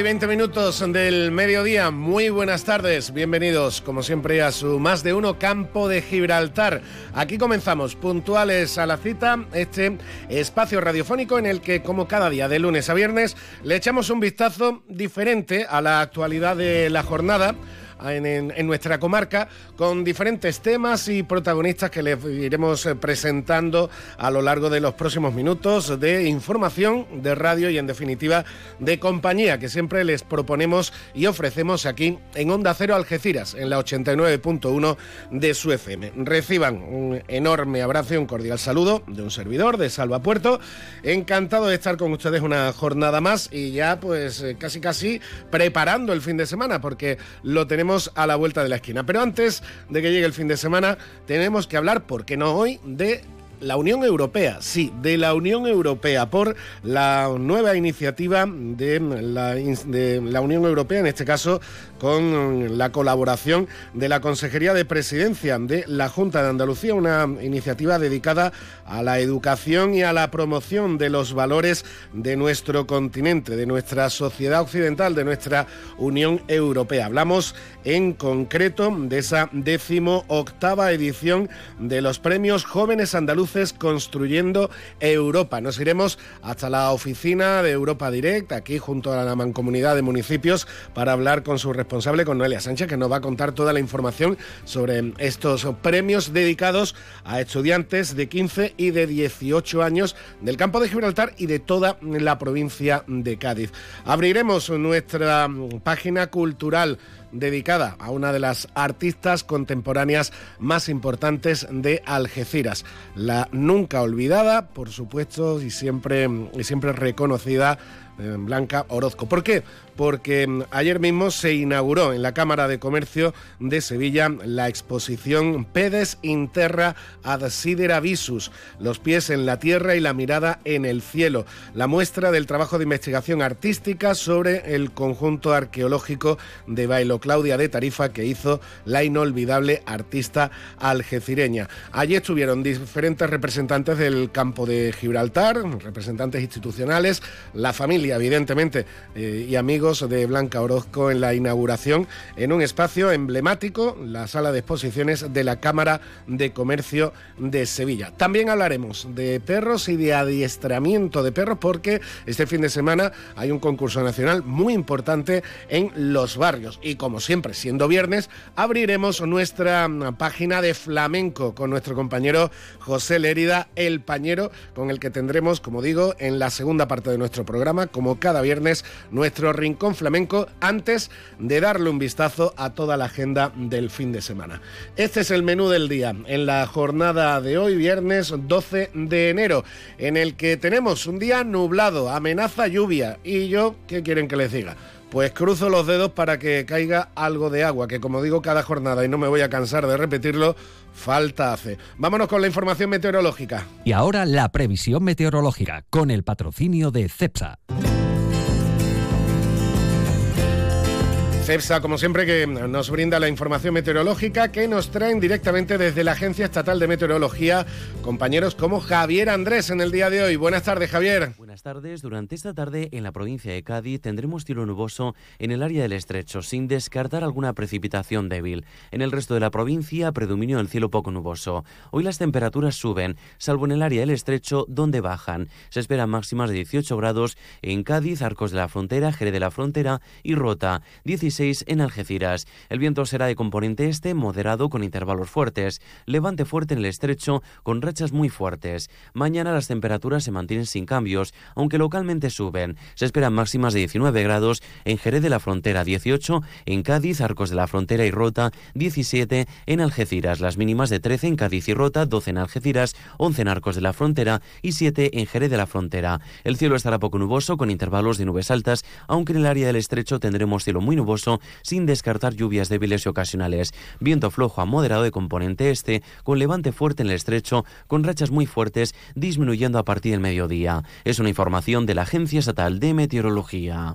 Y 20 minutos del mediodía, muy buenas tardes, bienvenidos como siempre a su más de uno campo de Gibraltar. Aquí comenzamos puntuales a la cita, este espacio radiofónico en el que como cada día de lunes a viernes le echamos un vistazo diferente a la actualidad de la jornada en, nuestra comarca con diferentes temas y protagonistas que les iremos eh, presentando a lo largo de los próximos minutos de información, de radio y en definitiva de compañía que siempre les proponemos y ofrecemos aquí en Onda Cero Algeciras, en la 89.1 de su FM. Reciban un enorme abrazo y un cordial saludo de un servidor de Salva Puerto. Encantado de estar con ustedes una jornada más y ya pues eh, casi casi preparando el fin de semana porque lo tenemos a la vuelta de la esquina. Pero antes de que llegue el fin de semana, tenemos que hablar, ¿por qué no hoy?, de la Unión Europea, sí, de la Unión Europea, por la nueva iniciativa de la, de la, Unión Europea, en este caso con la colaboración de la Consejería de Presidencia de la Junta de Andalucía, una iniciativa dedicada a la educación y a la promoción de los valores de nuestro continente, de nuestra sociedad occidental, de nuestra Unión Europea. Hablamos en concreto de esa décimo octava edición de los premios Jóvenes Andaluces Construyendo Europa. Nos iremos hasta la oficina de Europa Direct, aquí junto a la mancomunidad de municipios, para hablar con su responsable, con Noelia Sánchez, que nos va a contar toda la información sobre estos premios dedicados a estudiantes de 15 y de 18 años del campo de Gibraltar y de toda la provincia de Cádiz. Abriremos nuestra página cultural dedicada a una de las artistas contemporáneas más importantes de Algeciras, la nunca olvidada, por supuesto, y siempre, y siempre reconocida eh, Blanca Orozco. ¿Por qué? Porque mm, ayer mismo se inauguró en la Cámara de Comercio de Sevilla la exposición Pedes Interra ad Sidera Visus, los pies en la tierra y la mirada en el cielo, la muestra del trabajo de investigación artística sobre el conjunto arqueológico de Bailo Claudia de Tarifa que hizo la inolvidable artista algecireña. Allí estuvieron diferentes representantes del campo de Gibraltar, representantes institucionales, la familia evidentemente, eh, y amigos de Blanca Orozco en la inauguración en un espacio emblemático, la sala de exposiciones de la Cámara de Comercio de Sevilla. También hablaremos de perros y de adiestramiento de perros porque este fin de semana hay un concurso nacional muy importante en los barrios y como siempre, siendo viernes, abriremos nuestra página de flamenco con nuestro compañero José Lérida, el pañero, con el que tendremos, como digo, en la segunda parte de nuestro programa, como cada viernes, nuestro rincón flamenco antes de darle un vistazo a toda la agenda del fin de semana. Este es el menú del día en la jornada de hoy, viernes 12 de enero, en el que tenemos un día nublado, amenaza lluvia. Y yo, ¿qué quieren que les diga? Pues cruzo los dedos para que caiga algo de agua, que como digo cada jornada y no me voy a cansar de repetirlo, falta hace. Vámonos con la información meteorológica. Y ahora la previsión meteorológica con el patrocinio de CEPSA. CEPSA, como siempre, que nos brinda la información meteorológica que nos traen directamente desde la Agencia Estatal de Meteorología compañeros como Javier Andrés en el día de hoy. Buenas tardes, Javier. Buenas tardes. Durante esta tarde en la provincia de Cádiz tendremos cielo nuboso en el área del estrecho, sin descartar alguna precipitación débil. En el resto de la provincia, predominio el cielo poco nuboso. Hoy las temperaturas suben, salvo en el área del estrecho, donde bajan. Se esperan máximas de 18 grados en Cádiz, Arcos de la Frontera, Jerez de la Frontera y Rota. 16 en Algeciras. El viento será de componente este, moderado con intervalos fuertes. Levante fuerte en el estrecho con rachas muy fuertes. Mañana las temperaturas se mantienen sin cambios, aunque localmente suben. Se esperan máximas de 19 grados en Jerez de la Frontera, 18 en Cádiz, Arcos de la Frontera y Rota, 17 en Algeciras, las mínimas de 13 en Cádiz y Rota, 12 en Algeciras, 11 en Arcos de la Frontera y 7 en Jerez de la Frontera. El cielo estará poco nuboso con intervalos de nubes altas, aunque en el área del estrecho tendremos cielo muy nuboso sin descartar lluvias débiles y ocasionales. Viento flojo a moderado de componente este, con levante fuerte en el estrecho, con rachas muy fuertes, disminuyendo a partir del mediodía. Es una información de la Agencia Estatal de Meteorología.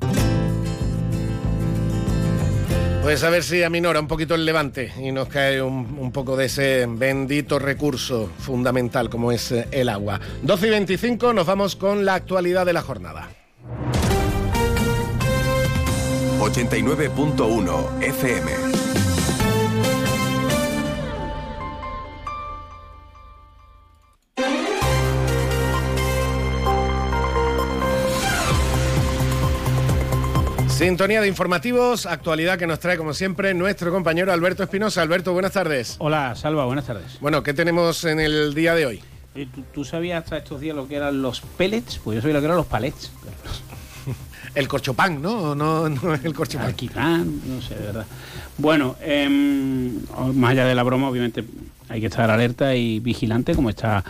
Pues a ver si aminora un poquito el levante y nos cae un, un, poco de ese bendito recurso fundamental como es eh, el agua. 12 y 25 nos vamos con la actualidad de la jornada. 89.1 FM. Sintonía de informativos, actualidad que nos trae como siempre nuestro compañero Alberto Espinosa. Alberto, buenas tardes. Hola, Salva, buenas tardes. Bueno, ¿qué tenemos en el día de hoy? ¿Tú, ¿Tú, sabías hasta estos días lo que eran los pellets? Pues yo sabía lo que eran los palets. el corchopán, ¿no? No, no el corchopán. Alquitrán, no sé, de verdad. Bueno, eh, más allá de la broma, obviamente hay que estar alerta y vigilante, como está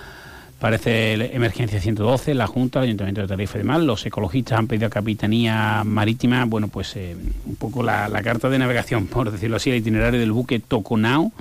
parece emergencia 112, la Junta, el Ayuntamiento de Tarifa y demás. Los ecologistas han pedido a Capitanía Marítima, bueno, pues eh, un poco la, carta de navegación, por decirlo así, el itinerario del buque Toconao,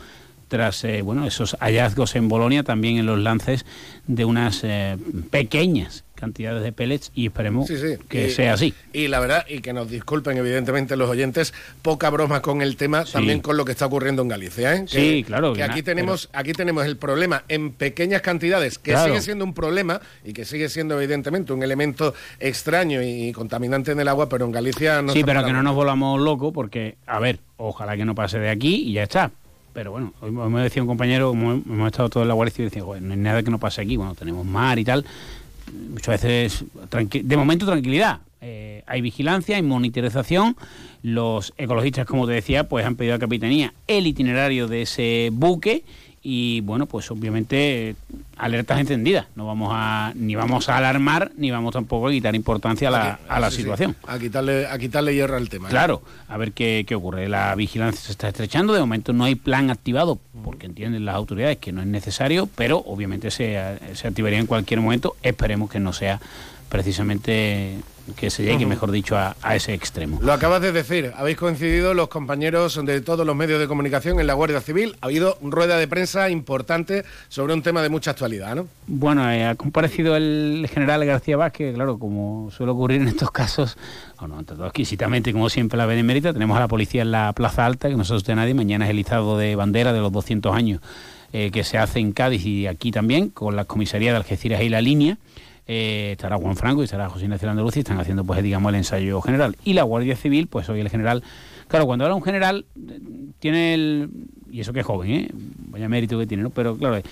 tras eh, bueno, esos hallazgos en Bolonia, también en los lances de unas eh, pequeñas cantidades de pellets y esperemos sí, sí. que y, sea así. Y la verdad, y que nos disculpen evidentemente los oyentes, poca broma con el tema, sí. también con lo que está ocurriendo en Galicia. ¿eh? Que, sí, claro. Que aquí tenemos, pero... aquí tenemos el problema en pequeñas cantidades, que claro. sigue siendo un problema y que sigue siendo evidentemente un elemento extraño y contaminante en el agua, pero en Galicia no. Sí, pero que no nos volvamos locos porque, a ver, ojalá que no pase de aquí y ya está. Pero bueno, hoy me decía un compañero, como hemos estado todos en la Guardia Civil, y decía, bueno, no hay nada que no pase aquí, bueno, tenemos mar y tal, muchas veces, de momento tranquilidad. Eh, hay vigilancia, hay monitorización. Los ecologistas, como te decía, pues han pedido a Capitanía el itinerario de ese buque y bueno, pues obviamente alertas encendidas. No vamos a ni vamos a alarmar ni vamos tampoco a quitar importancia a la, a la sí, situación. Sí. A quitarle a quitarle hierro al tema. ¿eh? Claro, a ver qué, qué, ocurre. La vigilancia se está estrechando. De momento no hay plan activado porque entienden las autoridades que no es necesario, pero obviamente se, se activaría en cualquier momento. Esperemos que no sea precisamente que se llegue, uh -huh. mejor dicho, a, a, ese extremo. Lo acabas de decir, habéis coincidido los compañeros de todos los medios de comunicación en la Guardia Civil, ha habido rueda de prensa importante sobre un tema de mucha actualidad, ¿no? Bueno, eh, ha comparecido el general García Vázquez, claro, como suele ocurrir en estos casos, bueno, entre todo exquisitamente, como siempre la Benemérita, tenemos a la policía en la Plaza Alta, que no se asuste nadie, mañana es el izado de bandera de los 200 años eh, que se hace en Cádiz y aquí también, con la comisaría de Algeciras y la línea, eh, estará Juan Franco y estará José Ignacio Andalucía y están haciendo pues digamos el ensayo general y la Guardia Civil pues hoy el general claro cuando habla un general tiene el y eso que es joven ¿eh? vaya mérito que tiene ¿no? pero claro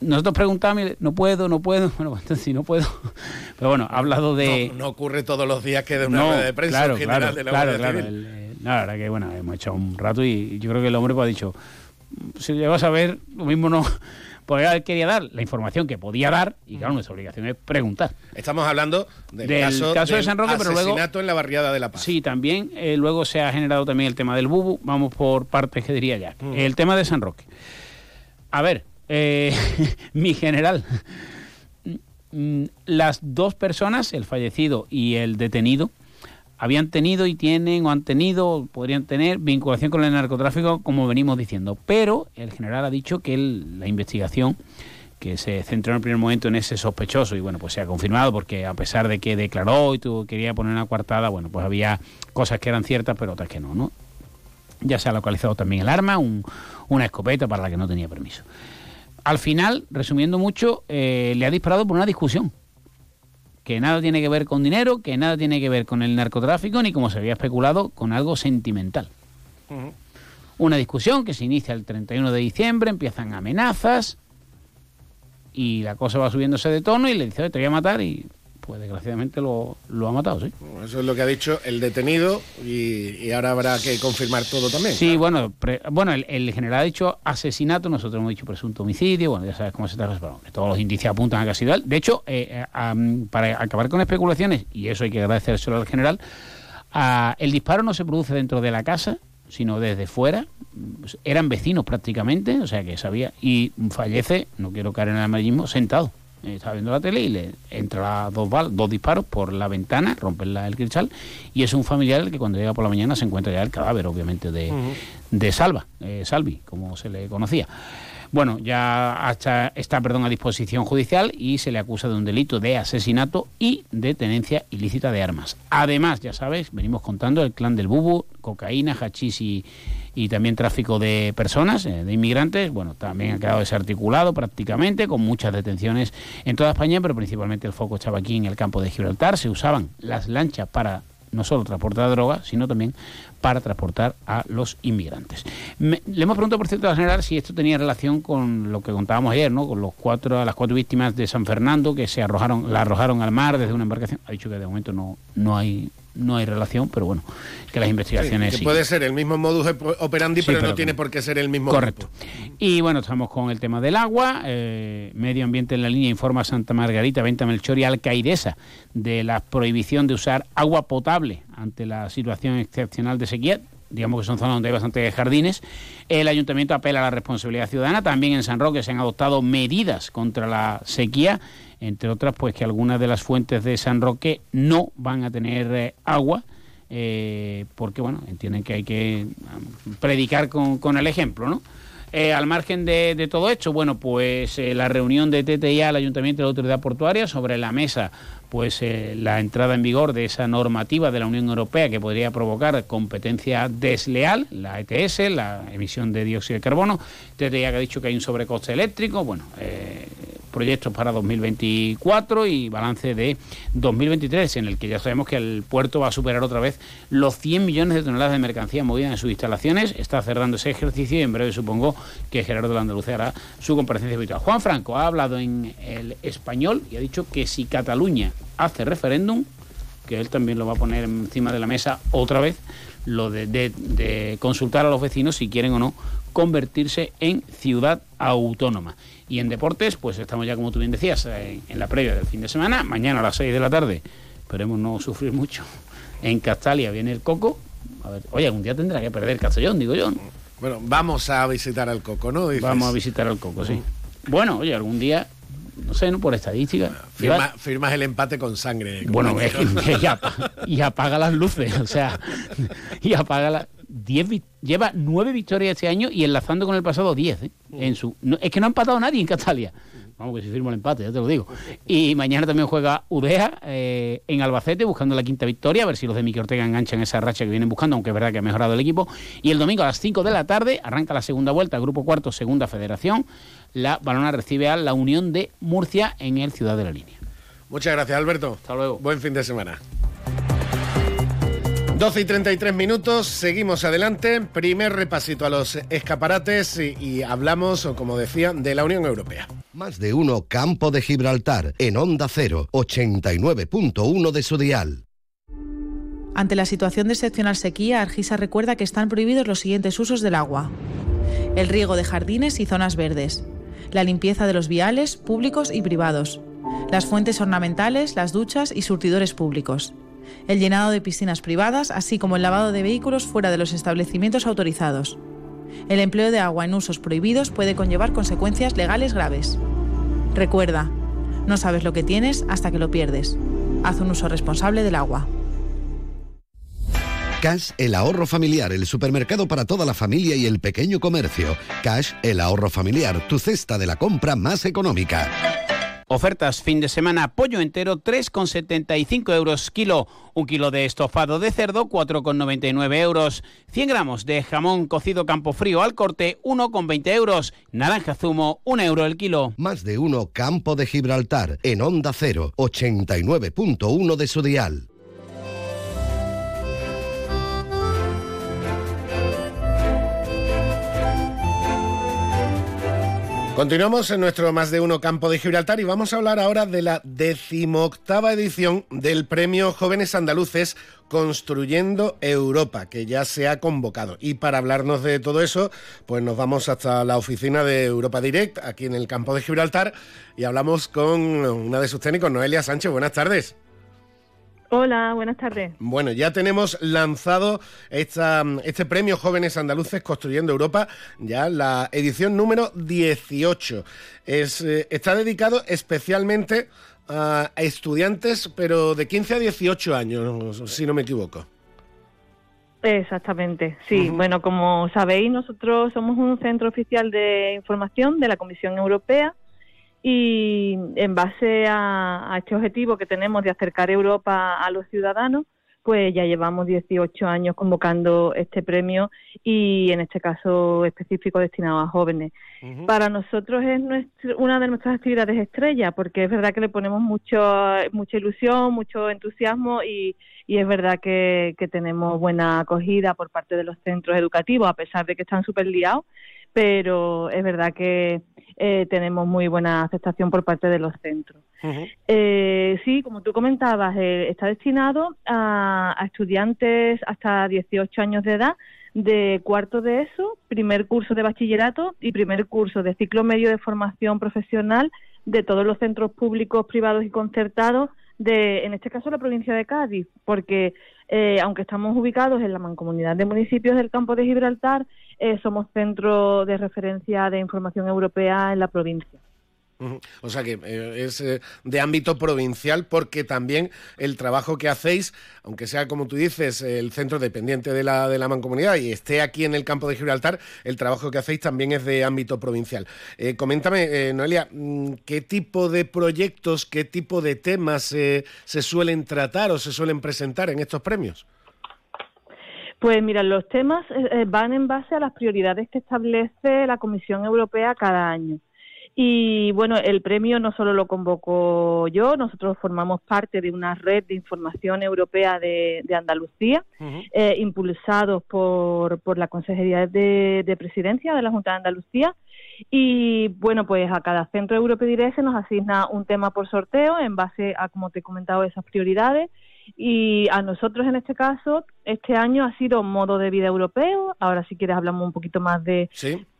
nosotros preguntamos no puedo no puedo bueno entonces sí no puedo pero bueno ha hablado de no, no, ocurre todos los días que de una no, rueda de prensa claro, general claro, de la Guardia claro, Civil el, no, la verdad que bueno hemos echado un rato y yo creo que el hombre pues ha dicho si llegó a saber lo mismo no porque él quería dar la información que podía dar y claro, nuestra obligación es preguntar. Estamos hablando del, del caso, caso, del de San Roque, pero luego asesinato en la barriada de La Paz. Sí, también eh, luego se ha generado también el tema del bubu, vamos por partes que diría ya. Mm. El tema de San Roque. A ver, eh, mi general, mm, las dos personas, el fallecido y el detenido, habían tenido y tienen o han tenido, podrían tener vinculación con el narcotráfico, como venimos diciendo. Pero el general ha dicho que él, la investigación, que se centró en el primer momento en ese sospechoso, y bueno, pues se ha confirmado, porque a pesar de que declaró y tuvo, quería poner una coartada, bueno, pues había cosas que eran ciertas, pero otras que no, ¿no? Ya se ha localizado también el arma, un, una escopeta para la que no tenía permiso. Al final, resumiendo mucho, eh, le ha disparado por una discusión que nada tiene que ver con dinero, que nada tiene que ver con el narcotráfico, ni como se había especulado, con algo sentimental. Uh -huh. Una discusión que se inicia el 31 de diciembre, empiezan amenazas y la cosa va subiéndose de tono y le dice, te voy a matar y pues desgraciadamente lo, ha matado, sí. Eso es lo que ha dicho el detenido y, ahora habrá que confirmar todo también. Sí, bueno, bueno el, general ha dicho asesinato, nosotros hemos dicho presunto homicidio, bueno, ya sabes cómo se está respondiendo. Todos los indicios apuntan a que ha sido él. De hecho, eh, eh, para acabar con especulaciones, y eso hay que agradecer al general, el disparo no se produce dentro de la casa, sino desde fuera. Eran vecinos prácticamente, o sea que sabía. Y fallece, no quiero caer en el amarillismo, sentado. Eh, estaba viendo la tele y le entra dos, dos disparos por la ventana, rompen el cristal. Y es un familiar el que cuando llega por la mañana se encuentra ya el cadáver, obviamente, de, de Salva, eh, Salvi, como se le conocía. Bueno, ya está perdón, a disposición judicial y se le acusa de un delito de asesinato y de tenencia ilícita de armas. Además, ya sabes, venimos contando el clan del Bubu, cocaína, hachís y, también tráfico de personas, eh, de inmigrantes, bueno, también ha quedado desarticulado prácticamente, con muchas detenciones en toda España, pero principalmente el foco estaba aquí en el campo de Gibraltar. Se usaban las lanchas para no solo transportar drogas, sino también para transportar a los inmigrantes. le hemos preguntado, por cierto, al general si esto tenía relación con lo que contábamos ayer, ¿no? Con los cuatro, las cuatro víctimas de San Fernando que se arrojaron, la arrojaron al mar desde una embarcación. Ha dicho que de momento no, no hay no hay relación, pero bueno, que las investigaciones... que puede ser el mismo modus operandi, pero, no tiene por qué ser el mismo Correcto. Y bueno, estamos con el tema del agua. Eh, Medio Ambiente en la línea informa a Santa Margarita, Venta Melchor y Alcaidesa de la prohibición de usar agua potable ante la situación excepcional de sequía digamos que son zonas donde hay bastantes jardines. El ayuntamiento apela a la responsabilidad ciudadana. También en San Roque se han adoptado medidas contra la sequía entre otras, pues que algunas de las fuentes de San Roque no van a tener eh, agua. Eh, porque bueno, entienden que hay que um, predicar con, el ejemplo, ¿no? Eh, al margen de, todo esto, bueno, pues la reunión de TTIA, el Ayuntamiento de la Autoridad Portuaria, sobre la mesa, pues la entrada en vigor de esa normativa de la Unión Europea que podría provocar competencia desleal, la ETS, la emisión de dióxido de carbono. TTIA que ha dicho que hay un sobrecoste eléctrico, bueno, proyectos para 2024 y balance de 2023, en el que ya sabemos que el puerto va a superar otra vez los 100 millones de toneladas de mercancía movida en sus instalaciones. Está cerrando ese ejercicio y en breve supongo que Gerardo Landaluce hará su comparecencia habitual. Juan Franco ha hablado en el español y ha dicho que si Cataluña hace referéndum, que él también lo va a poner encima de la mesa otra vez, lo de consultar a los vecinos si quieren o no convertirse en ciudad autónoma. Y en deportes, pues estamos ya, como tú bien decías, en, la previa del fin de semana. Mañana a las 6 de la tarde, esperemos no sufrir mucho. En Castalia viene el Coco. A ver, oye, algún día tendrá que perder Castellón, digo yo. Bueno, vamos a visitar al Coco, ¿no? Vamos a visitar al Coco, sí. Bueno, oye, algún día no sé, ¿no? por estadística. firmas el empate con sangre. Bueno, es que, y apaga las luces, o sea, y apaga las lleva nueve victorias este año y enlazando con el pasado diez. ¿eh? En su, es que no ha empatado nadie en Catalia. Vamos, que si firmo el empate, ya te lo digo. Y mañana también juega Udea eh, en Albacete buscando la quinta victoria, a ver si los de Miki Ortega enganchan esa racha que vienen buscando, aunque es verdad que ha mejorado el equipo. Y el domingo a las 5 de la tarde arranca la segunda vuelta, Grupo Cuarto, Segunda Federación. La Balona recibe a la Unión de Murcia en el Ciudad de la Línea. Muchas gracias, Alberto. Hasta luego. Buen fin de semana. 12 y 33 minutos, seguimos adelante. Primer repasito a los escaparates y, hablamos, como decía, de la Unión Europea. Más de uno Campo de Gibraltar, en Onda 0, 89.1 de su dial. Ante la situación de excepcional sequía, Argisa recuerda que están prohibidos los siguientes usos del agua. El riego de jardines y zonas verdes. La limpieza de los viales públicos y privados. Las fuentes ornamentales, las duchas y surtidores públicos el llenado de piscinas privadas, así como el lavado de vehículos fuera de los establecimientos autorizados. El empleo de agua en usos prohibidos puede conllevar consecuencias legales graves. Recuerda, no sabes lo que tienes hasta que lo pierdes. Haz un uso responsable del agua. Cash, el ahorro familiar, el supermercado para toda la familia y el pequeño comercio. Cash, el ahorro familiar, tu cesta de la compra más económica. Ofertas fin de semana, pollo entero 3,75 euros kilo, un kilo de estofado de cerdo 4,99 euros, 100 gramos de jamón cocido campo frío al corte 1,20 euros, naranja zumo 1 euro el kilo. Más de uno Campo de Gibraltar en Onda 0, 89.1 de su dial. Continuamos en nuestro más de uno campo de Gibraltar y vamos a hablar ahora de la decimoctava edición del Premio Jóvenes Andaluces Construyendo Europa, que ya se ha convocado. Y para hablarnos de todo eso, pues nos vamos hasta la oficina de Europa Direct, aquí en el campo de Gibraltar, y hablamos con una de sus técnicos, Noelia Sánchez. Buenas tardes. Hola, buenas tardes. Bueno, ya tenemos lanzado esta, este premio Jóvenes Andaluces Construyendo Europa, ya la edición número 18. Es, eh, está dedicado especialmente a estudiantes, pero de 15 a 18 años, si no me equivoco. Exactamente, sí. Bueno, como sabéis, nosotros somos un centro oficial de información de la Comisión Europea y en base a, este objetivo que tenemos de acercar Europa a los ciudadanos, pues ya llevamos 18 años convocando este premio y en este caso específico destinado a jóvenes. Para nosotros es una de nuestras actividades estrella porque es verdad que le ponemos mucho, mucha ilusión, mucho entusiasmo y, es verdad que, que, tenemos buena acogida por parte de los centros educativos a pesar de que están súper liados pero es verdad que eh, tenemos muy buena aceptación por parte de los centros. Eh, sí, como tú comentabas, eh, está destinado a, estudiantes hasta 18 años de edad de cuarto de ESO, primer curso de bachillerato y primer curso de ciclo medio de formación profesional de todos los centros públicos, privados y concertados de, en este caso, la provincia de Cádiz, porque aunque estamos ubicados en la mancomunidad de municipios del campo de Gibraltar, eh, somos centro de referencia de información europea en la provincia. O sea que eh, es eh, de ámbito provincial porque también el trabajo que hacéis, aunque sea como tú dices, el centro dependiente de la, de la mancomunidad y esté aquí en el campo de Gibraltar, el trabajo que hacéis también es de ámbito provincial. coméntame, Noelia, mm, ¿qué tipo de proyectos, qué tipo de temas se suelen tratar o se suelen presentar en estos premios? Pues mira, los temas eh, eh, van en base a las prioridades que establece la Comisión Europea cada año. Y bueno, el premio no solo lo convoco yo, nosotros formamos parte de una red de información europea de, Andalucía, eh, impulsados por, por la Consejería de, de, Presidencia de la Junta de Andalucía. Y bueno, pues a cada centro europeo Direct se nos asigna un tema por sorteo en base a, como te he comentado, esas prioridades y a nosotros en este caso, este año ha sido modo de vida europeo. Ahora si quieres hablamos un poquito más de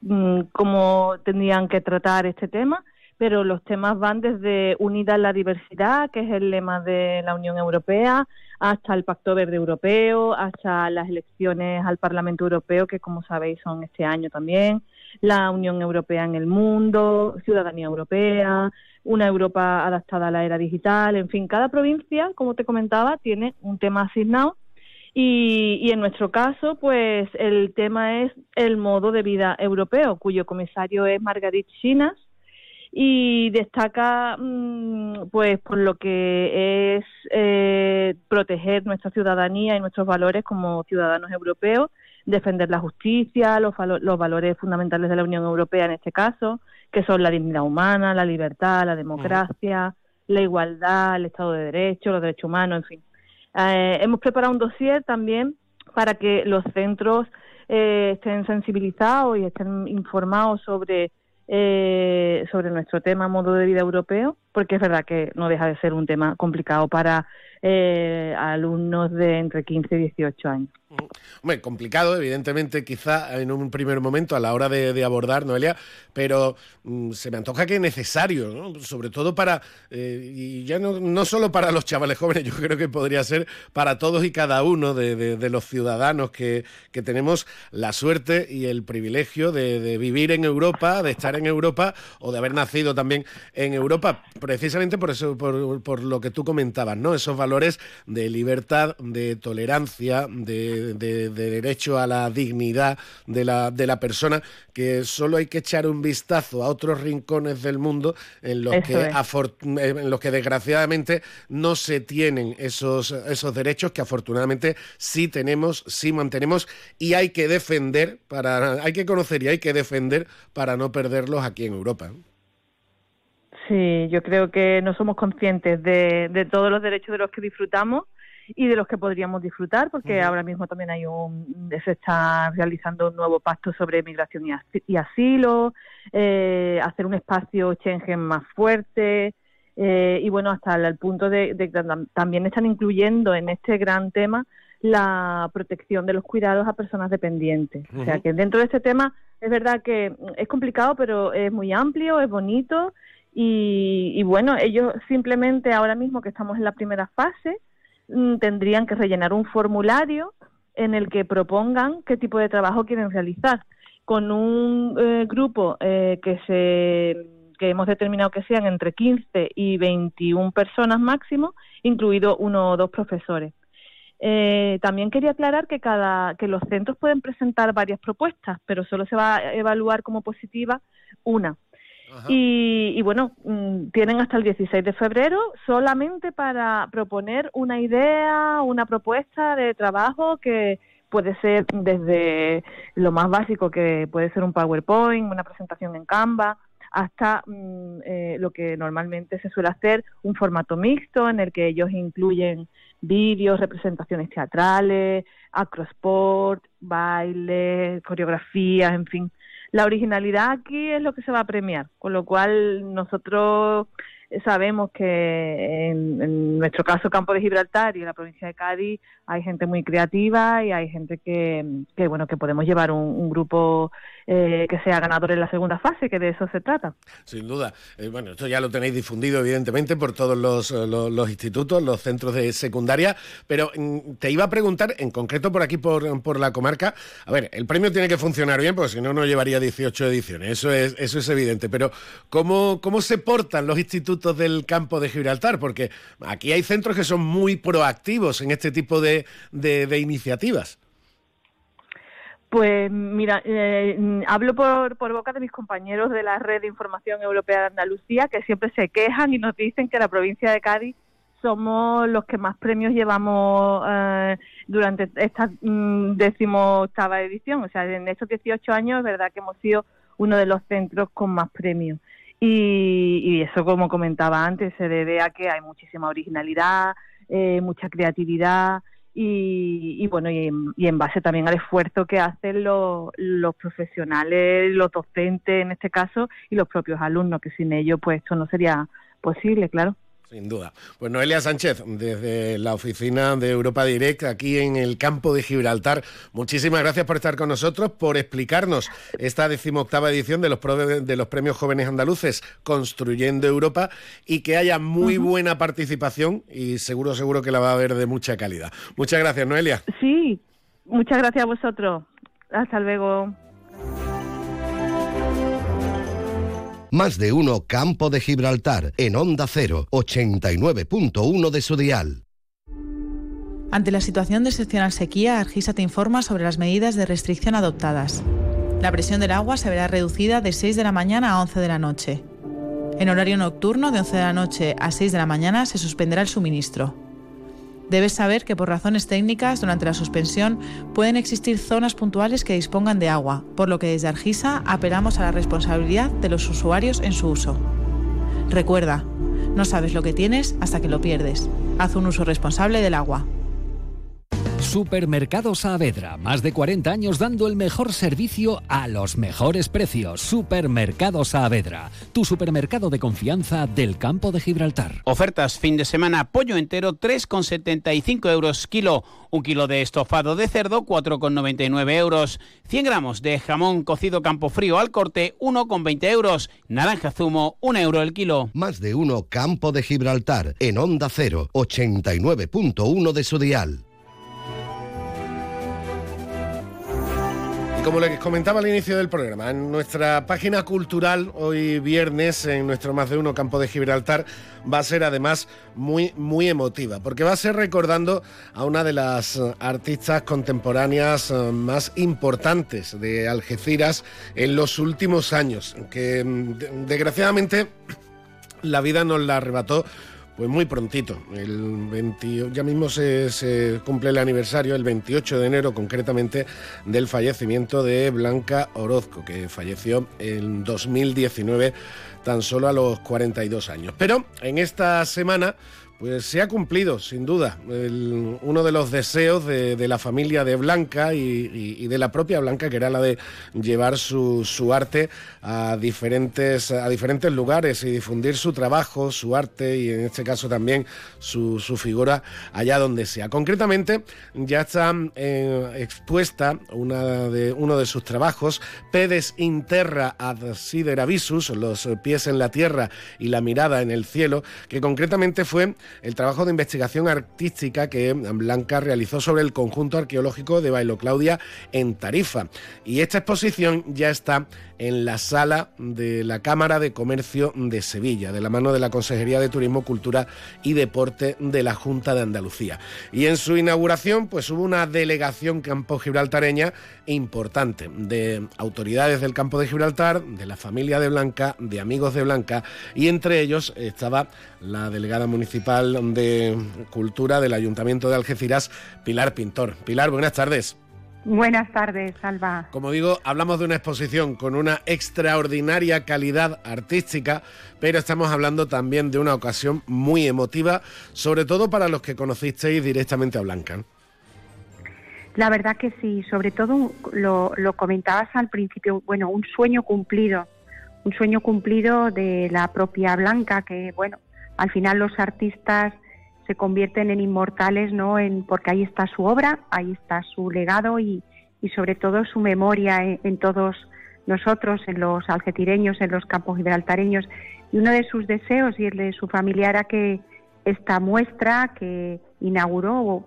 mm, cómo tendrían que tratar este tema. Pero los temas van desde unida en la diversidad, que es el lema de la Unión Europea, hasta el Pacto Verde Europeo, hasta las elecciones al Parlamento Europeo, que como sabéis son este año también, la Unión Europea en el mundo, ciudadanía europea, una Europa adaptada a la era digital, en fin, cada provincia, como te comentaba, tiene un tema asignado. Y, en nuestro caso, pues el tema es el modo de vida europeo, cuyo comisario es Margarit Chinas y destaca mm, pues por lo que es eh, proteger nuestra ciudadanía y nuestros valores como ciudadanos europeos, defender la justicia, los, los valores fundamentales de la Unión Europea en este caso, que son la dignidad humana, la libertad, la democracia, la igualdad, el Estado de Derecho, los derechos humanos, en fin. Eh, hemos preparado un dossier también para que los centros eh, estén sensibilizados y estén informados sobre eh, sobre nuestro tema modo de vida europeo, porque es verdad que no deja de ser un tema complicado para eh, alumnos de entre 15 y 18 años. Hombre, complicado, evidentemente, quizá en un primer momento a la hora de, abordar, Noelia, pero mm, se me antoja que es necesario, ¿no? sobre todo para, eh, y ya no, no, solo para los chavales jóvenes, yo creo que podría ser para todos y cada uno de, los ciudadanos que, tenemos la suerte y el privilegio de, vivir en Europa, de estar en Europa o de haber nacido también en Europa, precisamente por eso, por, por lo que tú comentabas, ¿no? Esos valores de libertad, de tolerancia, de, derecho a la dignidad de la, de la persona, que solo hay que echar un vistazo a otros rincones del mundo en los, que, en los que desgraciadamente no se tienen esos, esos derechos que afortunadamente sí tenemos, sí mantenemos y hay que defender, para, hay que conocer y hay que defender para no perderlos aquí en Europa. Sí, yo creo que no somos conscientes de, todos los derechos de los que disfrutamos y de los que podríamos disfrutar, porque ahora mismo también hay un, se está realizando un nuevo pacto sobre migración y, asilo, eh, hacer un espacio Schengen más fuerte, eh, y bueno, hasta el, punto de, que también están incluyendo en este gran tema la protección de los cuidados a personas dependientes. O sea que dentro de este tema es verdad que es complicado, pero es muy amplio, es bonito y, y bueno, ellos simplemente ahora mismo que estamos en la primera fase tendrían que rellenar un formulario en el que propongan qué tipo de trabajo quieren realizar con un eh, grupo eh, que se que hemos determinado que sean entre 15 y 21 personas máximo, incluido uno o dos profesores. Eh, también quería aclarar que cada que los centros pueden presentar varias propuestas, pero solo se va a evaluar como positiva una. Y, bueno, mm, tienen hasta el 16 de febrero solamente para proponer una idea, una propuesta de trabajo que puede ser desde lo más básico, que puede ser un PowerPoint, una presentación en Canva, hasta mm, eh, lo que normalmente se suele hacer, un formato mixto en el que ellos incluyen vídeos, representaciones teatrales, acrosport, baile, coreografías, en fin. La originalidad aquí es lo que se va a premiar, con lo cual nosotros sabemos que en, nuestro caso Campo de Gibraltar y en la provincia de Cádiz hay gente muy creativa y hay gente que, que bueno que podemos llevar un, grupo eh, que sea ganador en la segunda fase, que de eso se trata. Sin duda. Eh, bueno, esto ya lo tenéis difundido evidentemente por todos los, los, institutos, los centros de secundaria, pero mm, te iba a preguntar en concreto por aquí, por, por la comarca, a ver, el premio tiene que funcionar bien, porque si no, no llevaría 18 ediciones, eso es, eso es evidente, pero ¿cómo, ¿cómo se portan los institutos del campo de Gibraltar? Porque aquí hay centros que son muy proactivos en este tipo de, iniciativas. Pues mira, eh, hablo por, por boca de mis compañeros de la Red de Información Europea de Andalucía, que siempre se quejan y nos dicen que la provincia de Cádiz somos los que más premios llevamos eh, durante esta mm, decimoctava edición. O sea, en estos 18 años es verdad que hemos sido uno de los centros con más premios. Y, eso, como comentaba antes, se debe a que hay muchísima originalidad, eh, mucha creatividad y, bueno, y en, base también al esfuerzo que hacen los, los profesionales, los docentes en este caso y los propios alumnos, que sin ellos pues esto no sería posible, claro. Sin duda. Pues Noelia Sánchez, desde la oficina de Europa Direct, aquí en el campo de Gibraltar, muchísimas gracias por estar con nosotros, por explicarnos esta decimoctava edición de los, de los premios jóvenes andaluces Construyendo Europa y que haya muy buena participación y seguro, seguro que la va a haber de mucha calidad. Muchas gracias, Noelia. Sí, muchas gracias a vosotros. Hasta luego. Más de uno Campo de Gibraltar en Onda 0, 89.1 de su dial. Ante la situación de excepcional sequía, Argisa te informa sobre las medidas de restricción adoptadas. La presión del agua se verá reducida de 6 de la mañana a 11 de la noche. En horario nocturno, de 11 de la noche a 6 de la mañana, se suspenderá el suministro. Debes saber que por razones técnicas, durante la suspensión, pueden existir zonas puntuales que dispongan de agua, por lo que desde Argisa apelamos a la responsabilidad de los usuarios en su uso. Recuerda, no sabes lo que tienes hasta que lo pierdes. Haz un uso responsable del agua. Supermercado Saavedra, más de 40 años dando el mejor servicio a los mejores precios. Supermercado Saavedra, tu supermercado de confianza del campo de Gibraltar. Ofertas fin de semana, pollo entero 3,75 euros kilo, un kilo de estofado de cerdo 4,99 euros, 100 gramos de jamón cocido campo frío al corte 1,20 euros, naranja zumo 1 euro el kilo. Más de uno campo de Gibraltar en Onda 0, 89.1 de su dial. Como les comentaba al inicio del programa, en nuestra página cultural hoy viernes, en nuestro más de uno campo de Gibraltar, va a ser además muy, muy emotiva, porque va a ser recordando a una de las artistas contemporáneas eh, más importantes de Algeciras en los últimos años, que mm, desgraciadamente la vida nos la arrebató pues muy prontito, el ya mismo se, cumple el aniversario, el 28 de enero concretamente, del fallecimiento de Blanca Orozco, que falleció en 2019 tan solo a los 42 años. Pero en esta semana pues se ha cumplido, sin duda, uno de los deseos de, la familia de Blanca y, de la propia Blanca, que era la de llevar su, arte a diferentes, a diferentes lugares y difundir su trabajo, su arte y en este caso también su, figura allá donde sea. Concretamente, ya está eh, expuesta una de, uno de sus trabajos, Pedes Interra ad Sidera Visus, los pies en la tierra y la mirada en el cielo, que concretamente fue el trabajo de investigación artística que Blanca realizó sobre el conjunto arqueológico de Bailo Claudia en Tarifa. Y esta exposición ya está en la sala de la Cámara de Comercio de Sevilla, de la mano de la Consejería de Turismo, Cultura y Deporte de la Junta de Andalucía. Y en su inauguración, pues hubo una delegación campo gibraltareña importante de autoridades del campo de Gibraltar, de la familia de Blanca, de amigos de Blanca, y entre ellos estaba la delegada municipal de Cultura del Ayuntamiento de Algeciras, Pilar Pintor. Pilar, buenas tardes. Buenas tardes, Alba. Como digo, hablamos de una exposición con una extraordinaria calidad artística, pero estamos hablando también de una ocasión muy emotiva, sobre todo para los que conocisteis directamente a Blanca. La verdad que sí, sobre todo lo, lo comentabas al principio, bueno, un sueño cumplido, un sueño cumplido de la propia Blanca, que bueno, al final los artistas se convierten en inmortales, ¿no? En, porque ahí está su obra, ahí está su legado y, y sobre todo su memoria en, todos nosotros, en los algetireños, en los campos gibraltareños. Y uno de sus deseos y el de su familia era que esta muestra que inauguró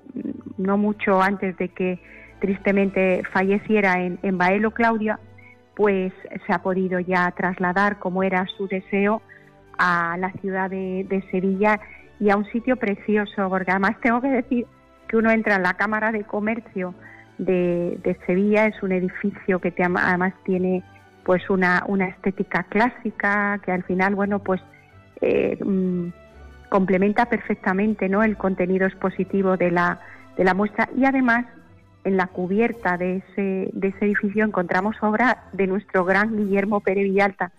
no mucho antes de que tristemente falleciera en, en Baelo Claudia, pues se ha podido ya trasladar como era su deseo a la ciudad de, de Sevilla y a un sitio precioso, porque además tengo que decir que uno entra en la Cámara de Comercio de, Sevilla, es un edificio que además tiene pues una, una estética clásica, que al final, bueno, pues eh, mm, complementa perfectamente ¿no? el contenido expositivo de la, de la muestra y además en la cubierta de ese, de ese edificio encontramos obra de nuestro gran Guillermo Pérez Villalta.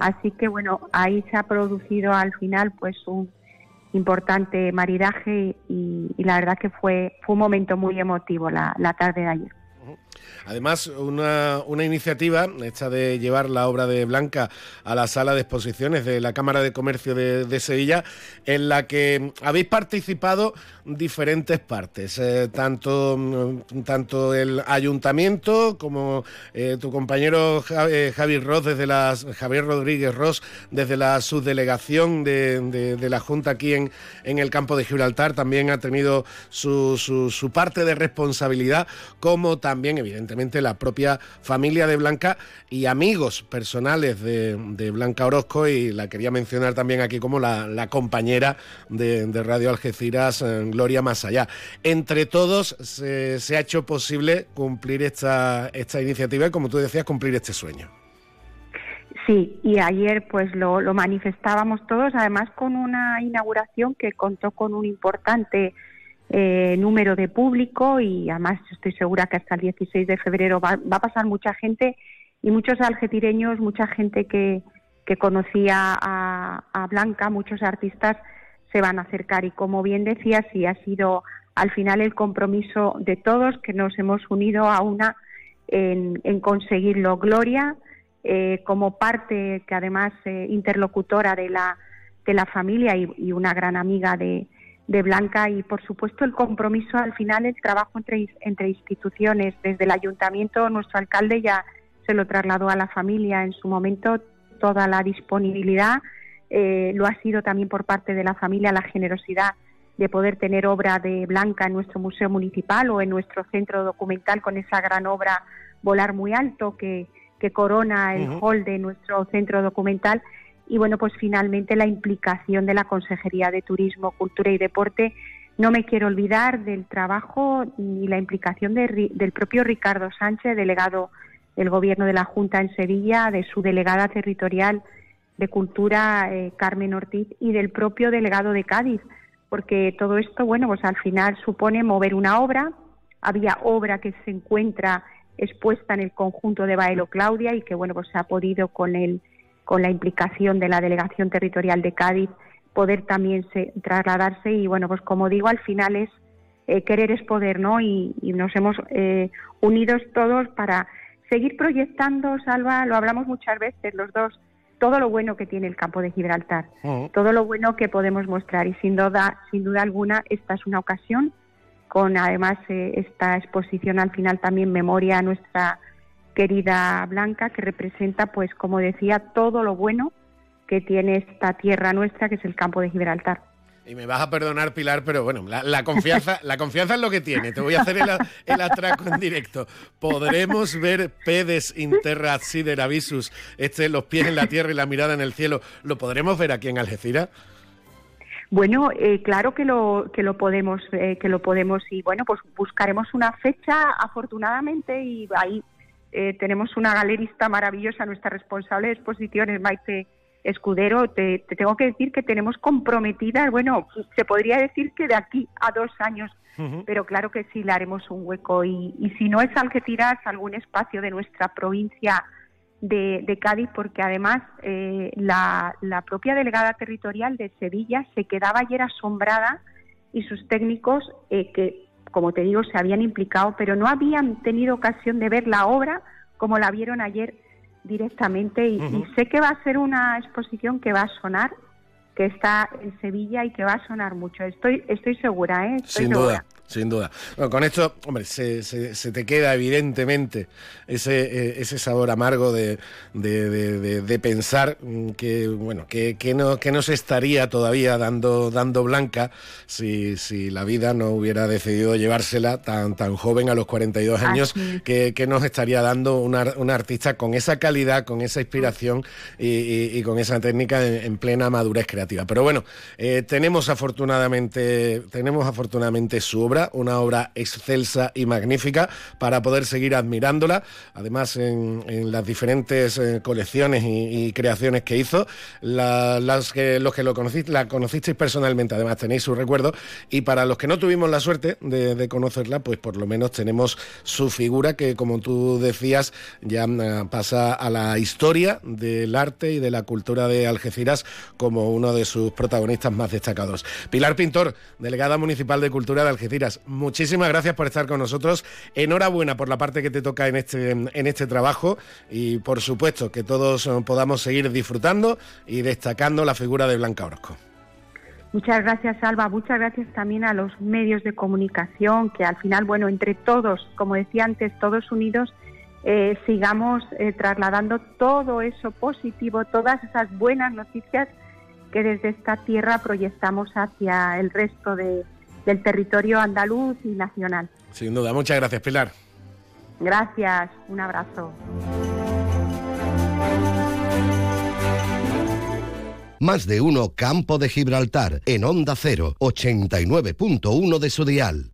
Así que bueno, ahí se ha producido al final pues un, importante maridaje y, la verdad que fue, fue un momento muy emotivo la, la tarde de ayer. Además, una, una, iniciativa, esta de llevar la obra de Blanca a la sala de exposiciones de la Cámara de Comercio de, Sevilla, en la que habéis participado diferentes partes, eh, tanto, tanto el ayuntamiento como eh, tu compañero eh, Javier Ross desde la, Javier Rodríguez Ross desde la subdelegación de, de, la Junta aquí en, en, el campo de Gibraltar, también ha tenido su, su, su parte de responsabilidad, como también, evidentemente, la propia familia de Blanca y amigos personales de, Blanca Orozco y la quería mencionar también aquí como la, compañera de, Radio Algeciras, eh, Gloria Más Allá. Entre todos se, ha hecho posible cumplir esta, esta iniciativa y, como tú decías, cumplir este sueño. Sí, y ayer pues lo, lo, manifestábamos todos, además con una inauguración que contó con un importante eh, número de público y además estoy segura que hasta el 16 de febrero va, a pasar mucha gente y muchos algetireños, mucha gente que, que conocía a, a, Blanca, muchos artistas se van a acercar y como bien decía, sí ha sido al final el compromiso de todos que nos hemos unido a una en, en conseguirlo. Gloria, eh, como parte que además eh, interlocutora de la, de la familia y una gran amiga de, de Blanca y por supuesto el compromiso al final el trabajo entre, entre instituciones. Desde el ayuntamiento nuestro alcalde ya se lo trasladó a la familia. En su momento toda la disponibilidad eh, lo ha sido también por parte de la familia la generosidad de poder tener obra de Blanca en nuestro museo municipal o en nuestro centro documental con esa gran obra Volar muy alto que, que corona el hall de nuestro centro documental y bueno, pues finalmente la implicación de la Consejería de Turismo, Cultura y Deporte. No me quiero olvidar del trabajo ni la implicación del propio Ricardo Sánchez, delegado del Gobierno de la Junta en Sevilla, de su delegada territorial de Cultura, eh, Carmen Ortiz, y del propio delegado de Cádiz, porque todo esto, bueno, pues al final supone mover una obra. Había obra que se encuentra expuesta en el conjunto de Baelo Claudia y que, bueno, pues se ha podido con el con la implicación de la Delegación Territorial de Cádiz, poder también trasladarse y bueno, pues como digo, al final es eh, querer es poder, ¿no? Y, nos hemos eh, unidos todos para seguir proyectando, Salva, lo hablamos muchas veces los dos, todo lo bueno que tiene el campo de Gibraltar, todo lo bueno que podemos mostrar y sin duda, sin duda alguna, esta es una ocasión con además eh, esta exposición al final también memoria a nuestra querida Blanca que representa pues como decía todo lo bueno que tiene esta tierra nuestra que es el campo de Gibraltar. Y me vas a perdonar, Pilar, pero bueno, la, confianza, la confianza es lo que tiene. Te voy a hacer el, atraco en directo. ¿Podremos ver pedes interra sideravisus, este, los pies en la tierra y la mirada en el cielo? ¿Lo podremos ver aquí en Algeciras? Bueno, eh, claro que lo que lo podemos eh, que lo podemos y bueno pues buscaremos una fecha afortunadamente y ahí eh, tenemos una galerista maravillosa nuestra responsable de exposiciones Maite Escudero, te, tengo que decir que tenemos comprometidas, bueno, se podría decir que de aquí a dos años, pero claro que sí le haremos un hueco. Y, si no es Algeciras, algún espacio de nuestra provincia de, Cádiz, porque además eh, la, propia delegada territorial de Sevilla se quedaba ayer asombrada y sus técnicos eh, que, como te digo, se habían implicado, pero no habían tenido ocasión de ver la obra como la vieron ayer directamente y, sé que va a ser una exposición que va a sonar que está en Sevilla y que va a sonar mucho. Estoy, estoy segura, ¿eh? Sin duda sin duda. Bueno, con esto, hombre, se, se, te queda evidentemente ese, eh, ese sabor amargo de, de, pensar que, bueno, que, que, no, que no se estaría todavía dando, dando blanca si, si la vida no hubiera decidido llevársela tan, tan joven a los 42 años, que, que, nos estaría dando una, una, artista con esa calidad, con esa inspiración y, y, con esa técnica en, plena madurez creativa. Pero bueno, eh, tenemos afortunadamente, tenemos afortunadamente su obra una obra excelsa y magnífica para poder seguir admirándola. Además, en, las diferentes eh, colecciones y, creaciones que hizo, los que lo conociste, la conocisteis personalmente, además tenéis su recuerdo. Y para los que no tuvimos la suerte de, conocerla, pues por lo menos tenemos su figura que, como tú decías, ya eh, pasa a la historia del arte y de la cultura de Algeciras como uno de sus protagonistas más destacados. Pilar Pintor, delegada municipal de Cultura de Algeciras muchísimas gracias por estar con nosotros. Enhorabuena por la parte que te toca en este, en este trabajo y por supuesto que todos podamos seguir disfrutando y destacando la figura de Blanca Orozco. Muchas gracias, Alba. Muchas gracias también a los medios de comunicación que al final, bueno, entre todos, como decía antes, todos unidos, eh, sigamos eh, trasladando todo eso positivo, todas esas buenas noticias que desde esta tierra proyectamos hacia el resto de, del territorio andaluz y nacional. Sin duda, muchas gracias Pilar. Gracias, un abrazo. Más de uno Campo de Gibraltar en Onda 0, 89.1 de su dial.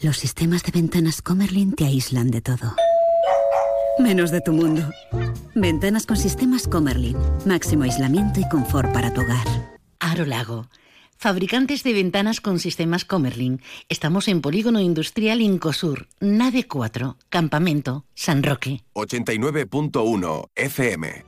Los sistemas de ventanas Comerlin te aíslan de todo menos de tu mundo. Ventanas con sistemas Comerlin. Máximo aislamiento y confort para tu hogar. Aro Lago. Fabricantes de ventanas con sistemas Comerlin. Estamos en Polígono Industrial Incosur, Nave 4, Campamento, San Roque. 89.1 FM.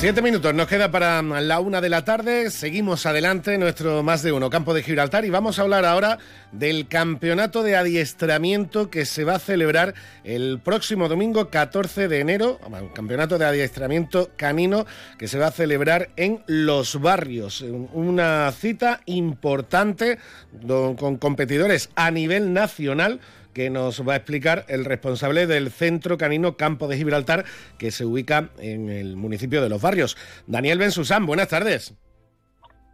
Siete minutos nos queda para la una de la tarde. Seguimos adelante nuestro más de uno campo de Gibraltar y vamos a hablar ahora del campeonato de adiestramiento que se va a celebrar el próximo domingo 14 de enero. Un campeonato de adiestramiento canino que se va a celebrar en Los Barrios. Una cita importante con competidores a nivel nacional que nos va a explicar el responsable del Centro Canino Campo de Gibraltar, que se ubica en el municipio de Los Barrios. Daniel Bensusán, buenas tardes.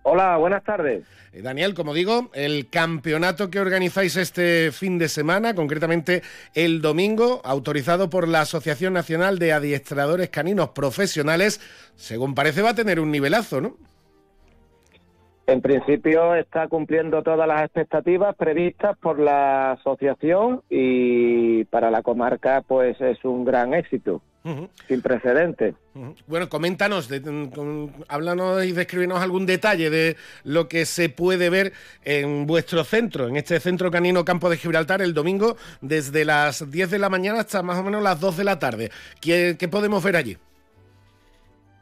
Hola, buenas tardes. Eh, Daniel, como digo, el campeonato que organizáis este fin de semana, concretamente el domingo, autorizado por la Asociación Nacional de Adiestradores Caninos Profesionales, según parece va a tener un nivelazo, ¿no? En principio está cumpliendo todas las expectativas previstas por la asociación y para la comarca pues es un gran éxito, sin precedentes. Bueno, coméntanos, háblanos y describirnos algún detalle de lo que se puede ver en vuestro centro, en este centro canino Campo de Gibraltar, el domingo desde las 10 de la mañana hasta más o menos las 2 de la tarde. qué podemos ver allí?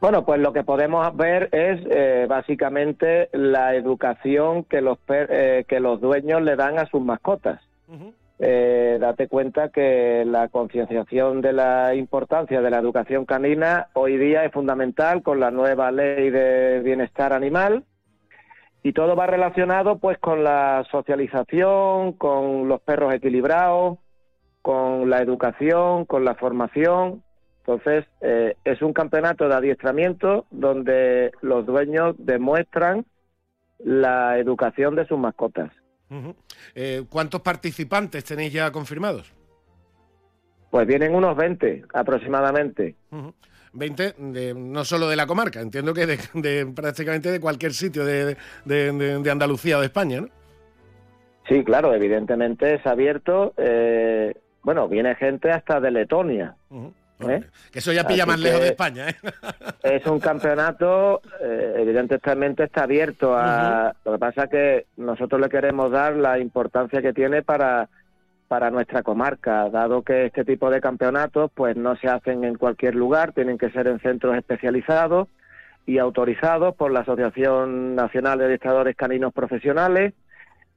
Bueno, pues lo que podemos ver es eh, básicamente la educación que los, eh, que los dueños le dan a sus mascotas. Eh, date cuenta que la concienciación de la importancia de la educación canina hoy día es fundamental con la nueva ley de bienestar animal y todo va relacionado pues con la socialización, con los perros equilibrados, con la educación, con la formación entonces, eh, es un campeonato de adiestramiento donde los dueños demuestran la educación de sus mascotas. Eh, ¿Cuántos participantes tenéis ya confirmados? Pues vienen unos 20 aproximadamente. 20 no solo de la comarca, entiendo que de, prácticamente de cualquier sitio de, Andalucía o de España, ¿no? Sí, claro, evidentemente es abierto. Eh, bueno, viene gente hasta de Letonia. ¿Eh? Que eso ya pilla más lejos de España. ¿eh? Es un campeonato, eh, evidentemente está abierto a... Lo que pasa es que nosotros le queremos dar la importancia que tiene para, para nuestra comarca, dado que este tipo de campeonatos pues no se hacen en cualquier lugar, tienen que ser en centros especializados y autorizados por la Asociación Nacional de Dictadores Caninos Profesionales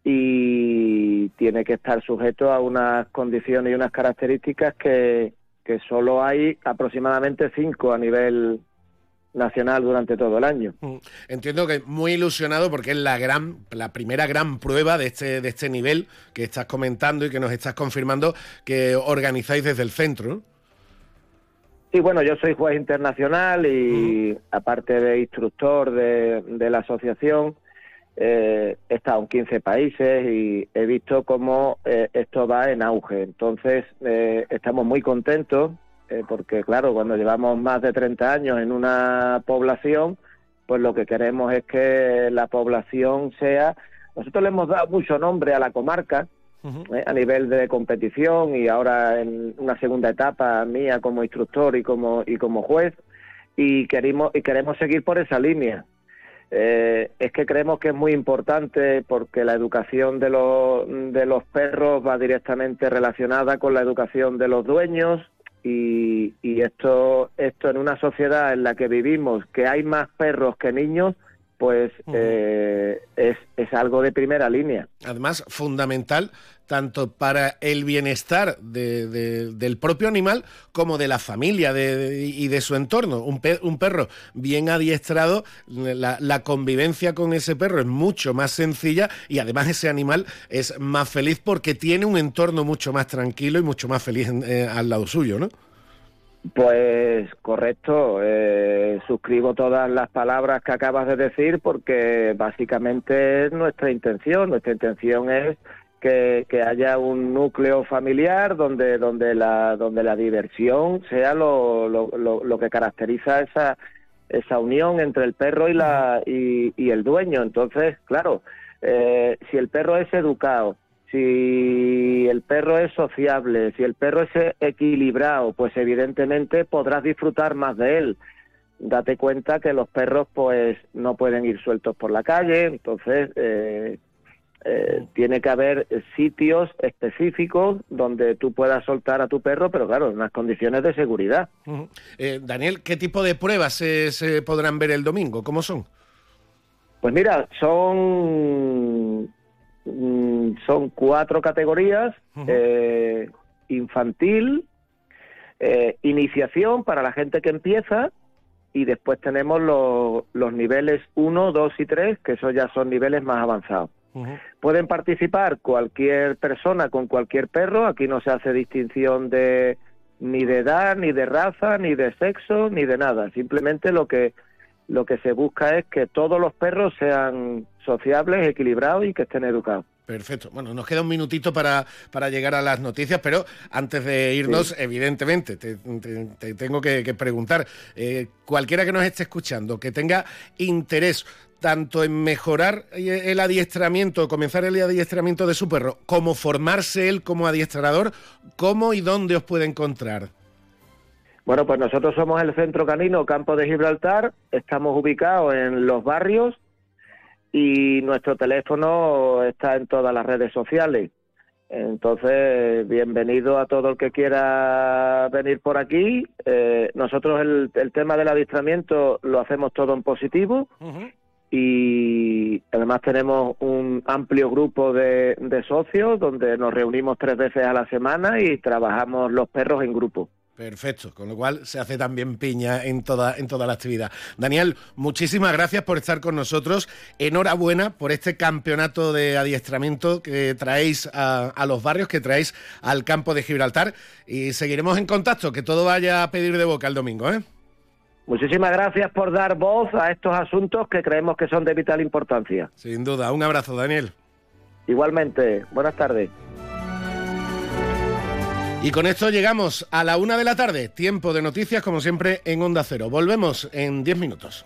y tiene que estar sujeto a unas condiciones y unas características que que solo hay aproximadamente cinco a nivel nacional durante todo el año. Mm. Entiendo que muy ilusionado porque es la gran, la primera gran prueba de este, de este nivel que estás comentando y que nos estás confirmando que organizáis desde el centro. Sí, bueno, yo soy juez internacional y mm. aparte de instructor de, de la asociación, eh, he estado en 15 países y he visto cómo eh, esto va en auge. Entonces, eh, estamos muy contentos eh, porque, claro, cuando llevamos más de 30 años en una población, pues lo que queremos es que la población sea... Nosotros le hemos dado mucho nombre a la comarca, a nivel de competición y ahora en una segunda etapa mía como instructor y como y como juez y queremos y queremos seguir por esa línea eh, es que creemos que es muy importante porque la educación de los, de los perros va directamente relacionada con la educación de los dueños y, y esto, esto en una sociedad en la que vivimos, que hay más perros que niños, pues eh, es, es, algo de primera línea. Además, fundamental tanto para el bienestar del propio animal como de la familia y de su entorno. Un, un perro bien adiestrado, la, convivencia con ese perro es mucho más sencilla y además ese animal es más feliz porque tiene un entorno mucho más tranquilo y mucho más feliz eh, al lado suyo, ¿no? Pues correcto, eh, suscribo todas las palabras que acabas de decir porque básicamente es nuestra intención. Nuestra intención es que, haya un núcleo familiar donde, donde, la, donde la diversión sea lo, lo, lo, que caracteriza esa, esa unión entre el perro y, la, y, y el dueño. Entonces, claro, eh, si el perro es educado, si el perro es sociable, si el perro es equilibrado, pues evidentemente podrás disfrutar más de él. Date cuenta que los perros pues no pueden ir sueltos por la calle, entonces eh, eh, tiene que haber sitios específicos donde tú puedas soltar a tu perro, pero claro, en unas condiciones de seguridad. Eh, Daniel, ¿qué tipo de pruebas se podrán ver el domingo? ¿Cómo son? Pues mira, son Mm, son cuatro categorías, eh, infantil, eh, iniciación para la gente que empieza y después tenemos los, niveles 1, 2 y 3, que esos ya son niveles más avanzados. Pueden participar cualquier persona con cualquier perro, aquí no se hace distinción de ni de edad, ni de raza, ni de sexo, ni de nada. Simplemente lo que lo que se busca es que todos los perros sean sociables, equilibrados y que estén educados. Perfecto. Bueno, nos queda un minutito para, para llegar a las noticias, pero antes de irnos, evidentemente, te, tengo que, preguntar, eh, cualquiera que nos esté escuchando, que tenga interés tanto en mejorar el adiestramiento, comenzar el adiestramiento de su perro, como formarse él como adiestrador, ¿cómo y dónde os puede encontrar? Bueno, pues nosotros somos el Centro Canino Campo de Gibraltar, estamos ubicados en los barrios y nuestro teléfono está en todas las redes sociales. Entonces, bienvenido a todo el que quiera venir por aquí. Eh, nosotros el, tema del adiestramiento lo hacemos todo en positivo y además tenemos un amplio grupo de, de socios donde nos reunimos tres veces a la semana y trabajamos los perros en grupo. Perfecto, con lo cual se hace también piña en toda, en toda la actividad. Daniel, muchísimas gracias por estar con nosotros. Enhorabuena por este campeonato de adiestramiento que traéis a, los barrios, que traéis al campo de Gibraltar. Y seguiremos en contacto, que todo vaya a pedir de boca el domingo. ¿eh? Muchísimas gracias por dar voz a estos asuntos que creemos que son de vital importancia. Sin duda, un abrazo, Daniel. Igualmente, buenas tardes. Y con esto llegamos a la una de la tarde, tiempo de noticias como siempre en Onda Cero. Volvemos en diez minutos.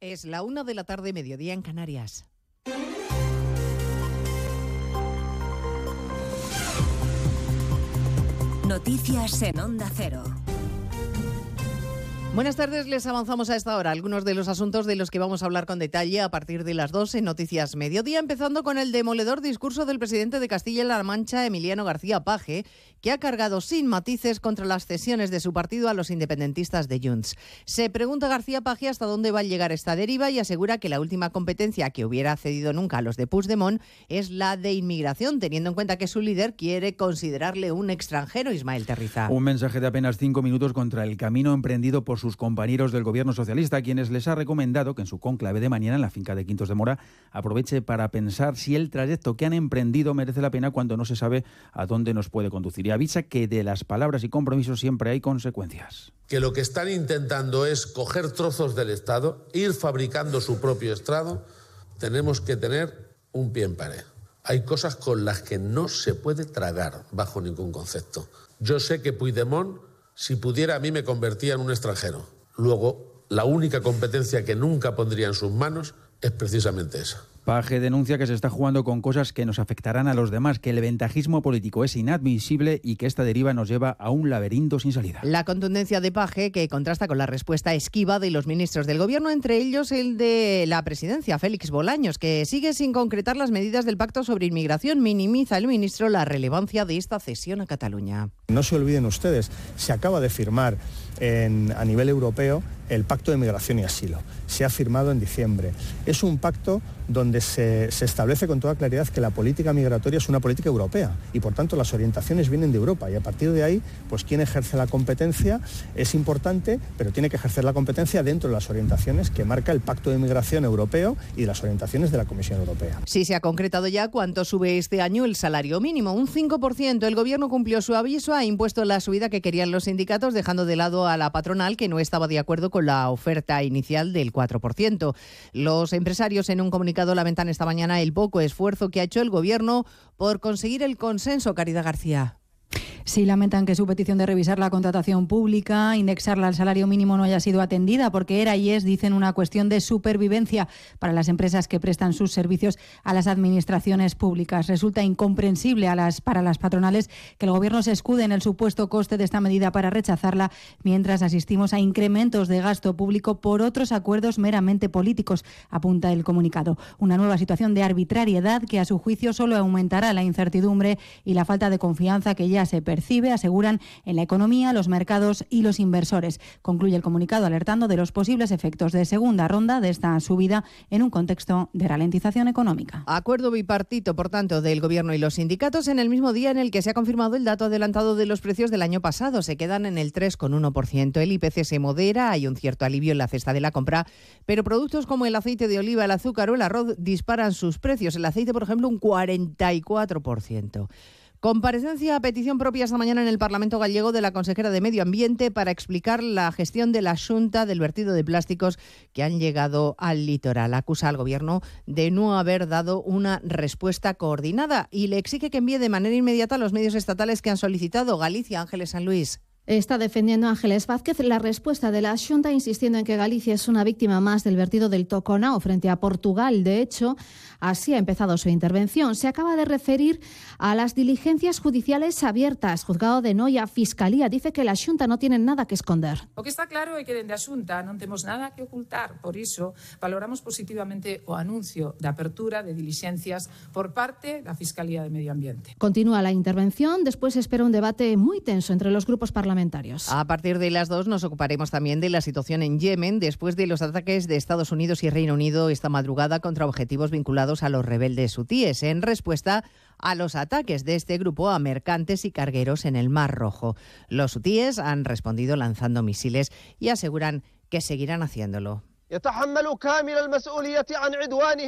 Es la una de la tarde, mediodía en Canarias. Noticias en Onda Cero. Buenas tardes, les avanzamos a esta hora algunos de los asuntos de los que vamos a hablar con detalle a partir de las 12 en Noticias Mediodía, empezando con el demoledor discurso del presidente de Castilla-La Mancha, Emiliano García Paje, que ha cargado sin matices contra las cesiones de su partido a los independentistas de Junts. Se pregunta García Paje hasta dónde va a llegar esta deriva y asegura que la última competencia que hubiera cedido nunca a los de Puigdemont es la de inmigración, teniendo en cuenta que su líder quiere considerarle un extranjero, Ismael Terriza. Un mensaje de apenas cinco minutos contra el camino emprendido por sus compañeros del gobierno socialista, quienes les ha recomendado que en su conclave de mañana en la finca de Quintos de Mora aproveche para pensar si el trayecto que han emprendido merece la pena cuando no se sabe a dónde nos puede conducir. Y avisa que de las palabras y compromisos siempre hay consecuencias. Que lo que están intentando es coger trozos del Estado, ir fabricando su propio Estado, tenemos que tener un pie en pared. Hay cosas con las que no se puede tragar bajo ningún concepto. Yo sé que Puigdemont si pudiera a mí me convertía en un extranjero. Luego, la única competencia que nunca pondría en sus manos es precisamente esa. Paje denuncia que se está jugando con cosas que nos afectarán a los demás, que el ventajismo político es inadmisible y que esta deriva nos lleva a un laberinto sin salida. La contundencia de Paje, que contrasta con la respuesta esquiva de los ministros del Gobierno, entre ellos el de la presidencia, Félix Bolaños, que sigue sin concretar las medidas del pacto sobre inmigración. Minimiza el ministro la relevancia de esta cesión a Cataluña. No se olviden ustedes, se acaba de firmar a nivel europeo el Pacto de Migración y Asilo. Se ha firmado en diciembre. Es un pacto donde se, establece con toda claridad que la política migratoria es una política europea y por tanto las orientaciones vienen de Europa y a partir de ahí, pues quien ejerce la competencia es importante, pero tiene que ejercer la competencia dentro de las orientaciones que marca el Pacto de Migración Europeo y las orientaciones de la Comisión Europea. Sí, se ha concretado ya cuánto sube este año el salario mínimo, un 5%. El Gobierno cumplió su aviso, ha impuesto la subida que querían los sindicatos, dejando de lado a la patronal que no estaba de acuerdo con la oferta inicial del 4%. Los empresarios en un comunicado lamentan esta mañana el poco esfuerzo que ha hecho el Gobierno por conseguir el consenso, Caridad García. Sí lamentan que su petición de revisar la contratación pública, indexarla al salario mínimo no haya sido atendida porque era y es, dicen, una cuestión de supervivencia para las empresas que prestan sus servicios a las administraciones públicas. Resulta incomprensible a las, para las patronales que el Gobierno se escude en el supuesto coste de esta medida para rechazarla, mientras asistimos a incrementos de gasto público por otros acuerdos meramente políticos, apunta el comunicado. Una nueva situación de arbitrariedad que, a su juicio, solo aumentará la incertidumbre y la falta de confianza que ya se percibe, aseguran, en la economía, los mercados y los inversores. Concluye el comunicado alertando de los posibles efectos de segunda ronda de esta subida en un contexto de ralentización económica. Acuerdo bipartito, por tanto, del Gobierno y los sindicatos en el mismo día en el que se ha confirmado el dato adelantado de los precios del año pasado. Se quedan en el 3,1%. El IPC se modera, hay un cierto alivio en la cesta de la compra, pero productos como el aceite de oliva, el azúcar o el arroz disparan sus precios. El aceite, por ejemplo, un 44%. Comparecencia a petición propia esta mañana en el Parlamento gallego de la consejera de Medio Ambiente para explicar la gestión de la Junta del vertido de plásticos que han llegado al litoral. Acusa al Gobierno de no haber dado una respuesta coordinada y le exige que envíe de manera inmediata a los medios estatales que han solicitado Galicia, Ángeles San Luis. Está defendiendo Ángeles Vázquez la respuesta de la Junta, insistiendo en que Galicia es una víctima más del vertido del Toconao frente a Portugal. De hecho, así ha empezado su intervención. Se acaba de referir a las diligencias judiciales abiertas. Juzgado de Noia, Fiscalía, dice que la Junta no tiene nada que esconder. O que está claro é que dende a Xunta non temos nada que ocultar. Por iso, valoramos positivamente o anuncio de apertura de diligencias por parte da Fiscalía de Medio Ambiente. Continúa la intervención. Después espera un debate muy tenso entre los grupos parlamentarios a partir de las dos nos ocuparemos también de la situación en Yemen después de los ataques de Estados Unidos y Reino Unido esta madrugada contra objetivos vinculados a los rebeldes hutíes en respuesta a los ataques de este grupo a mercantes y cargueros en el Mar Rojo. Los hutíes han respondido lanzando misiles y aseguran que seguirán haciéndolo.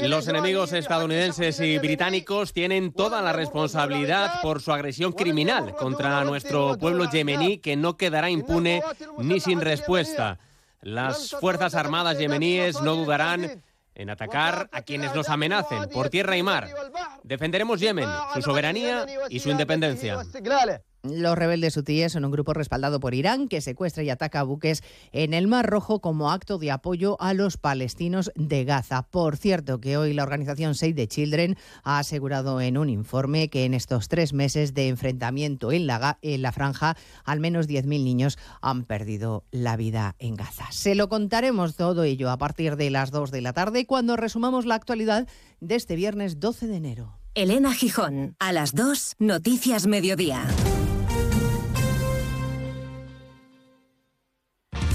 Los enemigos estadounidenses y británicos tienen toda la responsabilidad por su agresión criminal contra nuestro pueblo yemení que no quedará impune ni sin respuesta. Las Fuerzas Armadas yemeníes no dudarán en atacar a quienes nos amenacen por tierra y mar. Defenderemos Yemen, su soberanía y su independencia. Los rebeldes hutíes son un grupo respaldado por Irán que secuestra y ataca buques en el Mar Rojo como acto de apoyo a los palestinos de Gaza. Por cierto, que hoy la organización Save the Children ha asegurado en un informe que en estos tres meses de enfrentamiento en la, en la franja, al menos 10.000 niños han perdido la vida en Gaza. Se lo contaremos todo ello a partir de las 2 de la tarde cuando resumamos la actualidad de este viernes 12 de enero. Elena Gijón, a las 2, Noticias Mediodía.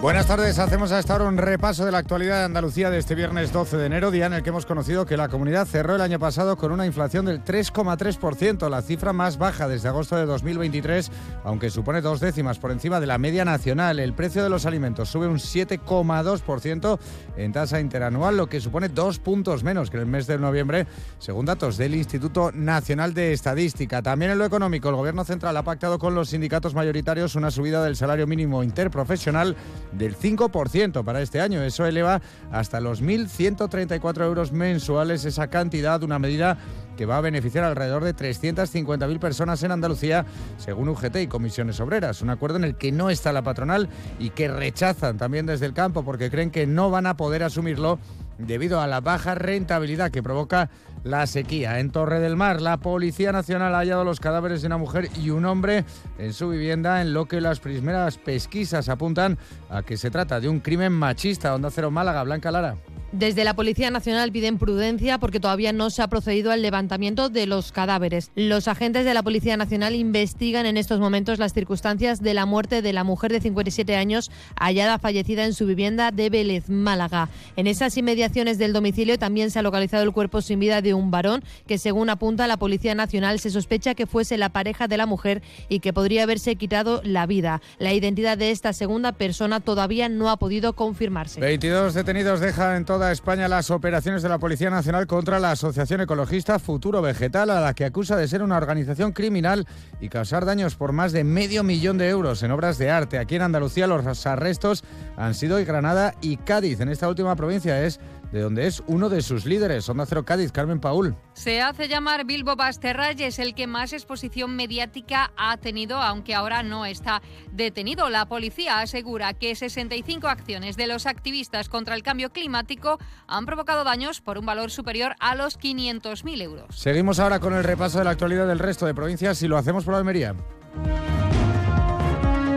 Buenas tardes, hacemos hasta ahora un repaso de la actualidad de Andalucía de este viernes 12 de enero, día en el que hemos conocido que la comunidad cerró el año pasado con una inflación del 3,3%, la cifra más baja desde agosto de 2023, aunque supone dos décimas por encima de la media nacional. El precio de los alimentos sube un 7,2% en tasa interanual, lo que supone dos puntos menos que en el mes de noviembre, según datos del Instituto Nacional de Estadística. También en lo económico, el Gobierno Central ha pactado con los sindicatos mayoritarios una subida del salario mínimo interprofesional del 5% para este año. Eso eleva hasta los 1.134 euros mensuales esa cantidad, una medida que va a beneficiar alrededor de 350.000 personas en Andalucía, según UGT y Comisiones Obreras. Un acuerdo en el que no está la patronal y que rechazan también desde el campo porque creen que no van a poder asumirlo debido a la baja rentabilidad que provoca la sequía. En Torre del Mar, la Policía Nacional ha hallado los cadáveres de una mujer y un hombre en su vivienda, en lo que las primeras pesquisas apuntan a que se trata de un crimen machista. Onda Cero Málaga, Blanca Lara. Desde la Policía Nacional piden prudencia porque todavía no se ha procedido al levantamiento de los cadáveres. Los agentes de la Policía Nacional investigan en estos momentos las circunstancias de la muerte de la mujer de 57 años hallada fallecida en su vivienda de Vélez, Málaga. En esas inmediaciones del domicilio también se ha localizado el cuerpo sin vida de un varón que, según apunta la Policía Nacional, se sospecha que fuese la pareja de la mujer y que podría haberse quitado la vida. La identidad de esta segunda persona todavía no ha podido confirmarse. 22 detenidos dejan en toda España las operaciones de la Policía Nacional contra la Asociación Ecologista Futuro Vegetal, a la que acusa de ser una organización criminal y causar daños por más de medio millón de euros en obras de arte. Aquí en Andalucía los arrestos han sido en Granada y Cádiz. En esta última provincia es de donde es uno de sus líderes. Onda Cero Cádiz, Carmen Paul. Se hace llamar Bilbo Basterray, es el que más exposición mediática ha tenido, aunque ahora no está detenido. La policía asegura que 65 acciones de los activistas contra el cambio climático han provocado daños por un valor superior a los 500.000 euros. Seguimos ahora con el repaso de la actualidad del resto de provincias y lo hacemos por Almería.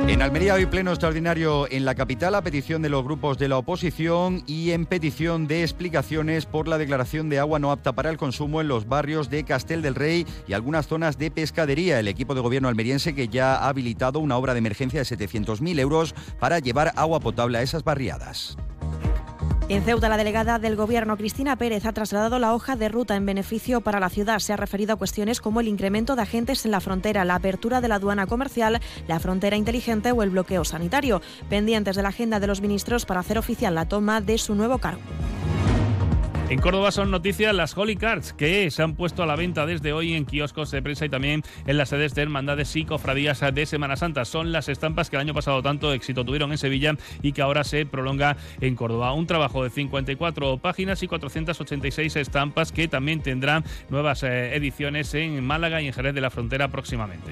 En Almería hoy pleno extraordinario en la capital a petición de los grupos de la oposición y en petición de explicaciones por la declaración de agua no apta para el consumo en los barrios de Castel del Rey y algunas zonas de pescadería. El equipo de gobierno almeriense que ya ha habilitado una obra de emergencia de 700.000 euros para llevar agua potable a esas barriadas. En Ceuta, la delegada del Gobierno, Cristina Pérez, ha trasladado la hoja de ruta en beneficio para la ciudad. Se ha referido a cuestiones como el incremento de agentes en la frontera, la apertura de la aduana comercial, la frontera inteligente o el bloqueo sanitario, pendientes de la agenda de los ministros para hacer oficial la toma de su nuevo cargo. En Córdoba son noticias las Holy Cards, que se han puesto a la venta desde hoy en kioscos de prensa y también en las sedes de hermandades y cofradías de Semana Santa. Son las estampas que el año pasado tanto éxito tuvieron en Sevilla y que ahora se prolonga en Córdoba. Un trabajo de 54 páginas y 486 estampas que también tendrán nuevas eh, ediciones en Málaga y en Jerez de la Frontera próximamente.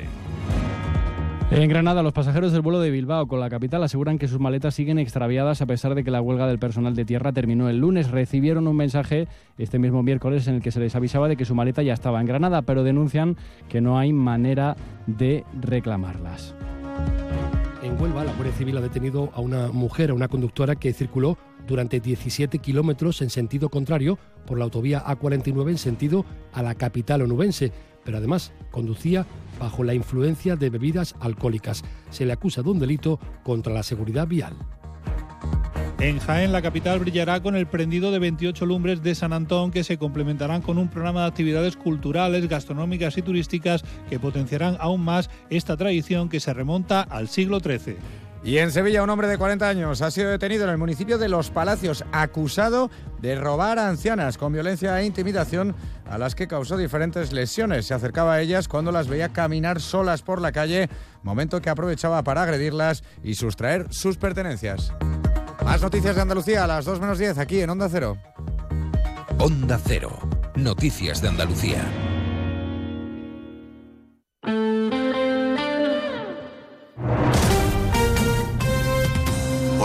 En Granada, los pasajeros del vuelo de Bilbao con la capital aseguran que sus maletas siguen extraviadas a pesar de que la huelga del personal de tierra terminó el lunes. Recibieron un mensaje este mismo miércoles en el que se les avisaba de que su maleta ya estaba en Granada, pero denuncian que no hay manera de reclamarlas. En Huelva, la Guardia Civil ha detenido a una mujer, a una conductora que circuló durante 17 kilómetros en sentido contrario por la autovía A49 en sentido a la capital onubense, pero además conducía bajo la influencia de bebidas alcohólicas. Se le acusa de un delito contra la seguridad vial. En Jaén, la capital brillará con el prendido de 28 lumbres de San Antón que se complementarán con un programa de actividades culturales, gastronómicas y turísticas que potenciarán aún más esta tradición que se remonta al siglo XIII. Y en Sevilla, un hombre de 40 años ha sido detenido en el municipio de Los Palacios, acusado de robar a ancianas con violencia e intimidación a las que causó diferentes lesiones. Se acercaba a ellas cuando las veía caminar solas por la calle, momento que aprovechaba para agredirlas y sustraer sus pertenencias. Más noticias de Andalucía a las 2 menos 10 aquí en Onda Cero. Onda Cero. Noticias de Andalucía.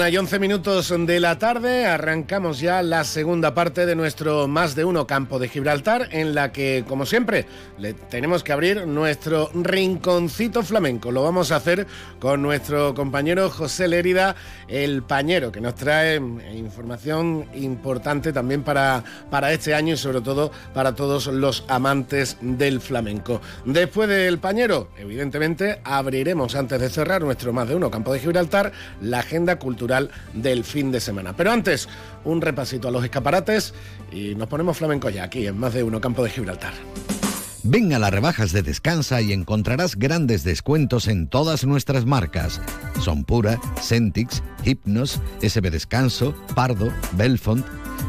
Una y once minutos de la tarde, arrancamos ya la segunda parte de nuestro Más de Uno Campo de Gibraltar, en la que, como siempre, le tenemos que abrir nuestro rinconcito flamenco. Lo vamos a hacer con nuestro compañero José Lérida, el pañero, que nos trae información importante también para, para este año y sobre todo para todos los amantes del flamenco. Después del pañero, evidentemente, abriremos antes de cerrar nuestro Más de Uno Campo de Gibraltar la agenda cultural del fin de semana. Pero antes, un repasito a los escaparates y nos ponemos flamenco ya aquí en más de uno campo de Gibraltar. Ven a las rebajas de Descansa y encontrarás grandes descuentos en todas nuestras marcas. Son Pura, Centix, Hypnos, SB Descanso, Pardo, Belfont.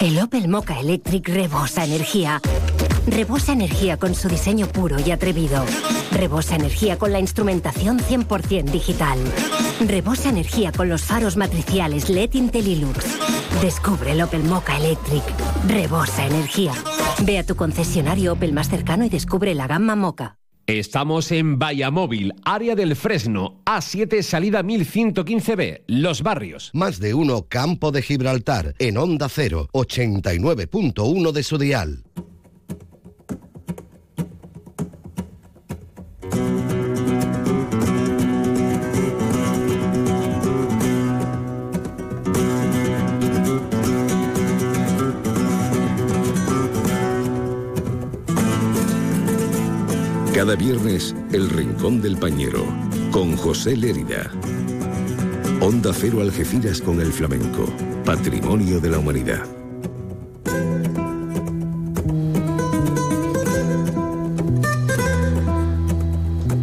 El Opel Mocha Electric rebosa energía. Rebosa Energía con su diseño puro y atrevido. Rebosa Energía con la instrumentación 100% digital. Rebosa Energía con los faros matriciales LED Intellilux. Descubre el Opel Mocha Electric. Rebosa Energía. Ve a tu concesionario Opel más cercano y descubre la gama Mocha. Estamos en Vallamóvil, área del Fresno, A7, salida 1115B, Los Barrios. Más de uno Campo de Gibraltar, en Onda 0, 89.1 de su dial. Cada viernes, El Rincón del Pañero, con José Lérida. Onda Cero Algeciras con el flamenco, patrimonio de la humanidad.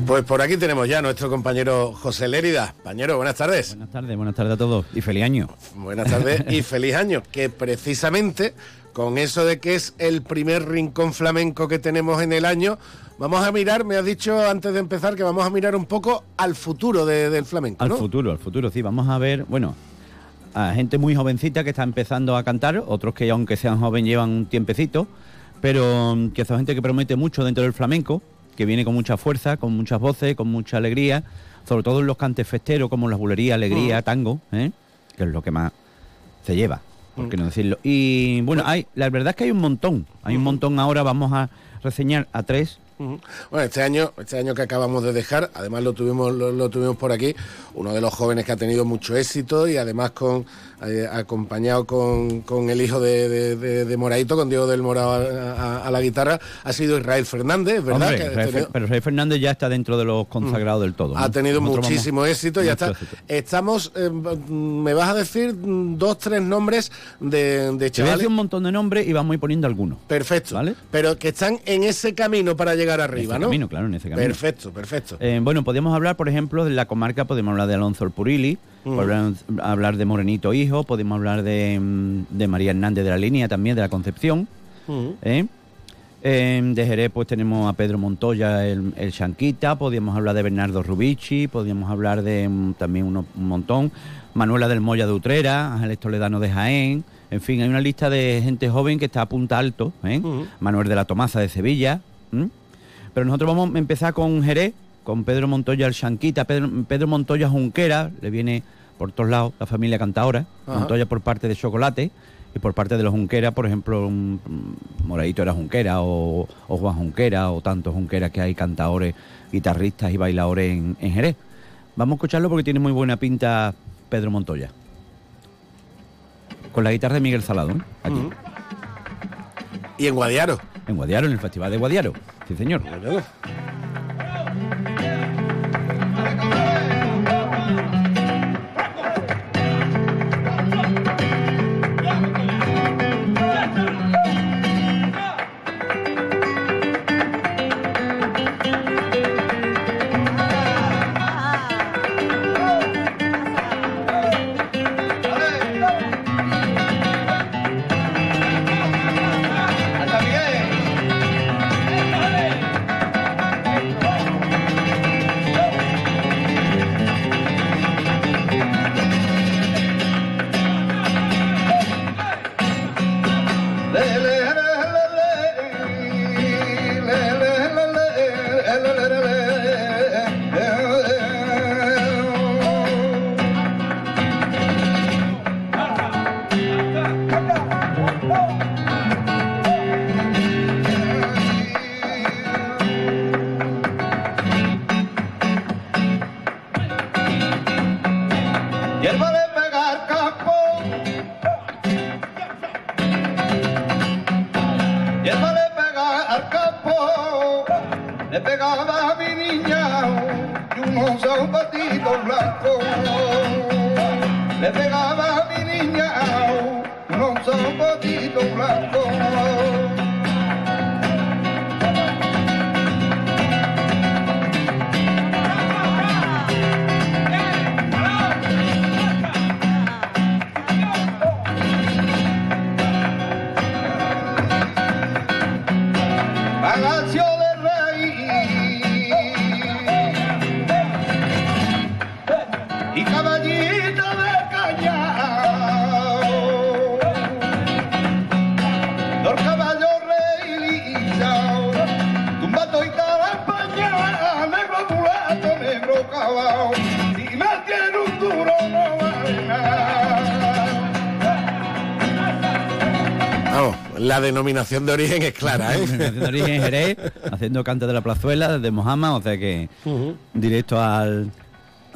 Pues por aquí tenemos ya a nuestro compañero José Lérida. Pañero, buenas tardes. Buenas tardes, buenas tardes a todos y feliz año. Buenas tardes y feliz año, que precisamente con eso de que es el primer rincón flamenco que tenemos en el año, vamos a mirar, me has dicho antes de empezar que vamos a mirar un poco al futuro de- del flamenco. Al futuro, al futuro, sí. Vamos a ver, bueno, a gente muy jovencita que está empezando a cantar, otros que aunque sean jóvenes llevan un tiempecito, pero mm, que son gente que promete mucho dentro del flamenco, que viene con mucha fuerza, con muchas voces, con mucha alegría, sobre todo en los cantes festeros como las bulerías, alegría, Mm. tango, ¿eh? que es lo que más se lleva, por qué no decirlo. Y bueno, hay, la verdad es que hay un montón, hay un montón. Ahora, vamos a reseñar a tres. Bueno, este año, este año que acabamos de dejar, además lo tuvimos, lo, lo tuvimos por aquí, uno de los jóvenes que ha tenido mucho éxito y además con eh, acompañado con, con el hijo de, de, de- de Moraito, con Diego del Morado a, a- a la guitarra, ha sido Israel Fernández, ¿verdad? Hombre, tenido- pero Rafael Fernández ya está dentro de los consagrados del todo. ¿no? ha tenido Nosotros vamos- muchísimo éxito, ya está. éxito. Estamos, eh, me vas a decir dos, tres nombres de, de Te chavales. decir un montón de nombres y vamos a ir poniendo algunos. Perfecto. Pero que están en ese camino para llegar arriba, ese ¿no? camino, claro, en ese camino. Perfecto, perfecto. Eh, bueno, podemos hablar, por ejemplo, de la comarca, podemos hablar de Alonso Purili, Mm. podemos hablar de Morenito Hijo, podemos hablar de, mm, de María Hernández de la Línea también, de la Concepción. ¿eh? Eh, de Jerez pues tenemos a Pedro Montoya, el, el Chanquita, podríamos hablar de Bernardo Rubici, podríamos hablar de mm, también uno- un montón, Manuela del Moya de Utrera, Ángeles Toledano de Jaén, en fin, hay una lista de gente joven que está a punta alto, ¿eh? Manuel de la Tomaza de Sevilla, pero nosotros vamos a empezar con Jerez, con Pedro Montoya el Chanquita, Pedro, Pedro Montoya Junquera, le viene por todos lados la familia cantadora, Ajá. Montoya por parte de Chocolate, y por parte de los Junquera, por ejemplo, un- un Moradito era Junquera, o, o Juan Junquera, o tantos Junquera que hay cantadores, guitarristas y bailadores en, en Jerez. Vamos a escucharlo porque tiene muy buena pinta Pedro Montoya. Con la guitarra de Miguel Salado, ¿eh? aquí. Y en Guadiaro. En Guadiaro, en el Festival de Guadiaro. Sí, señor. La denominación de origen es clara, ¿eh? de origen Jerez, haciendo cante de la plazuela desde Mojama, o sea que directo al...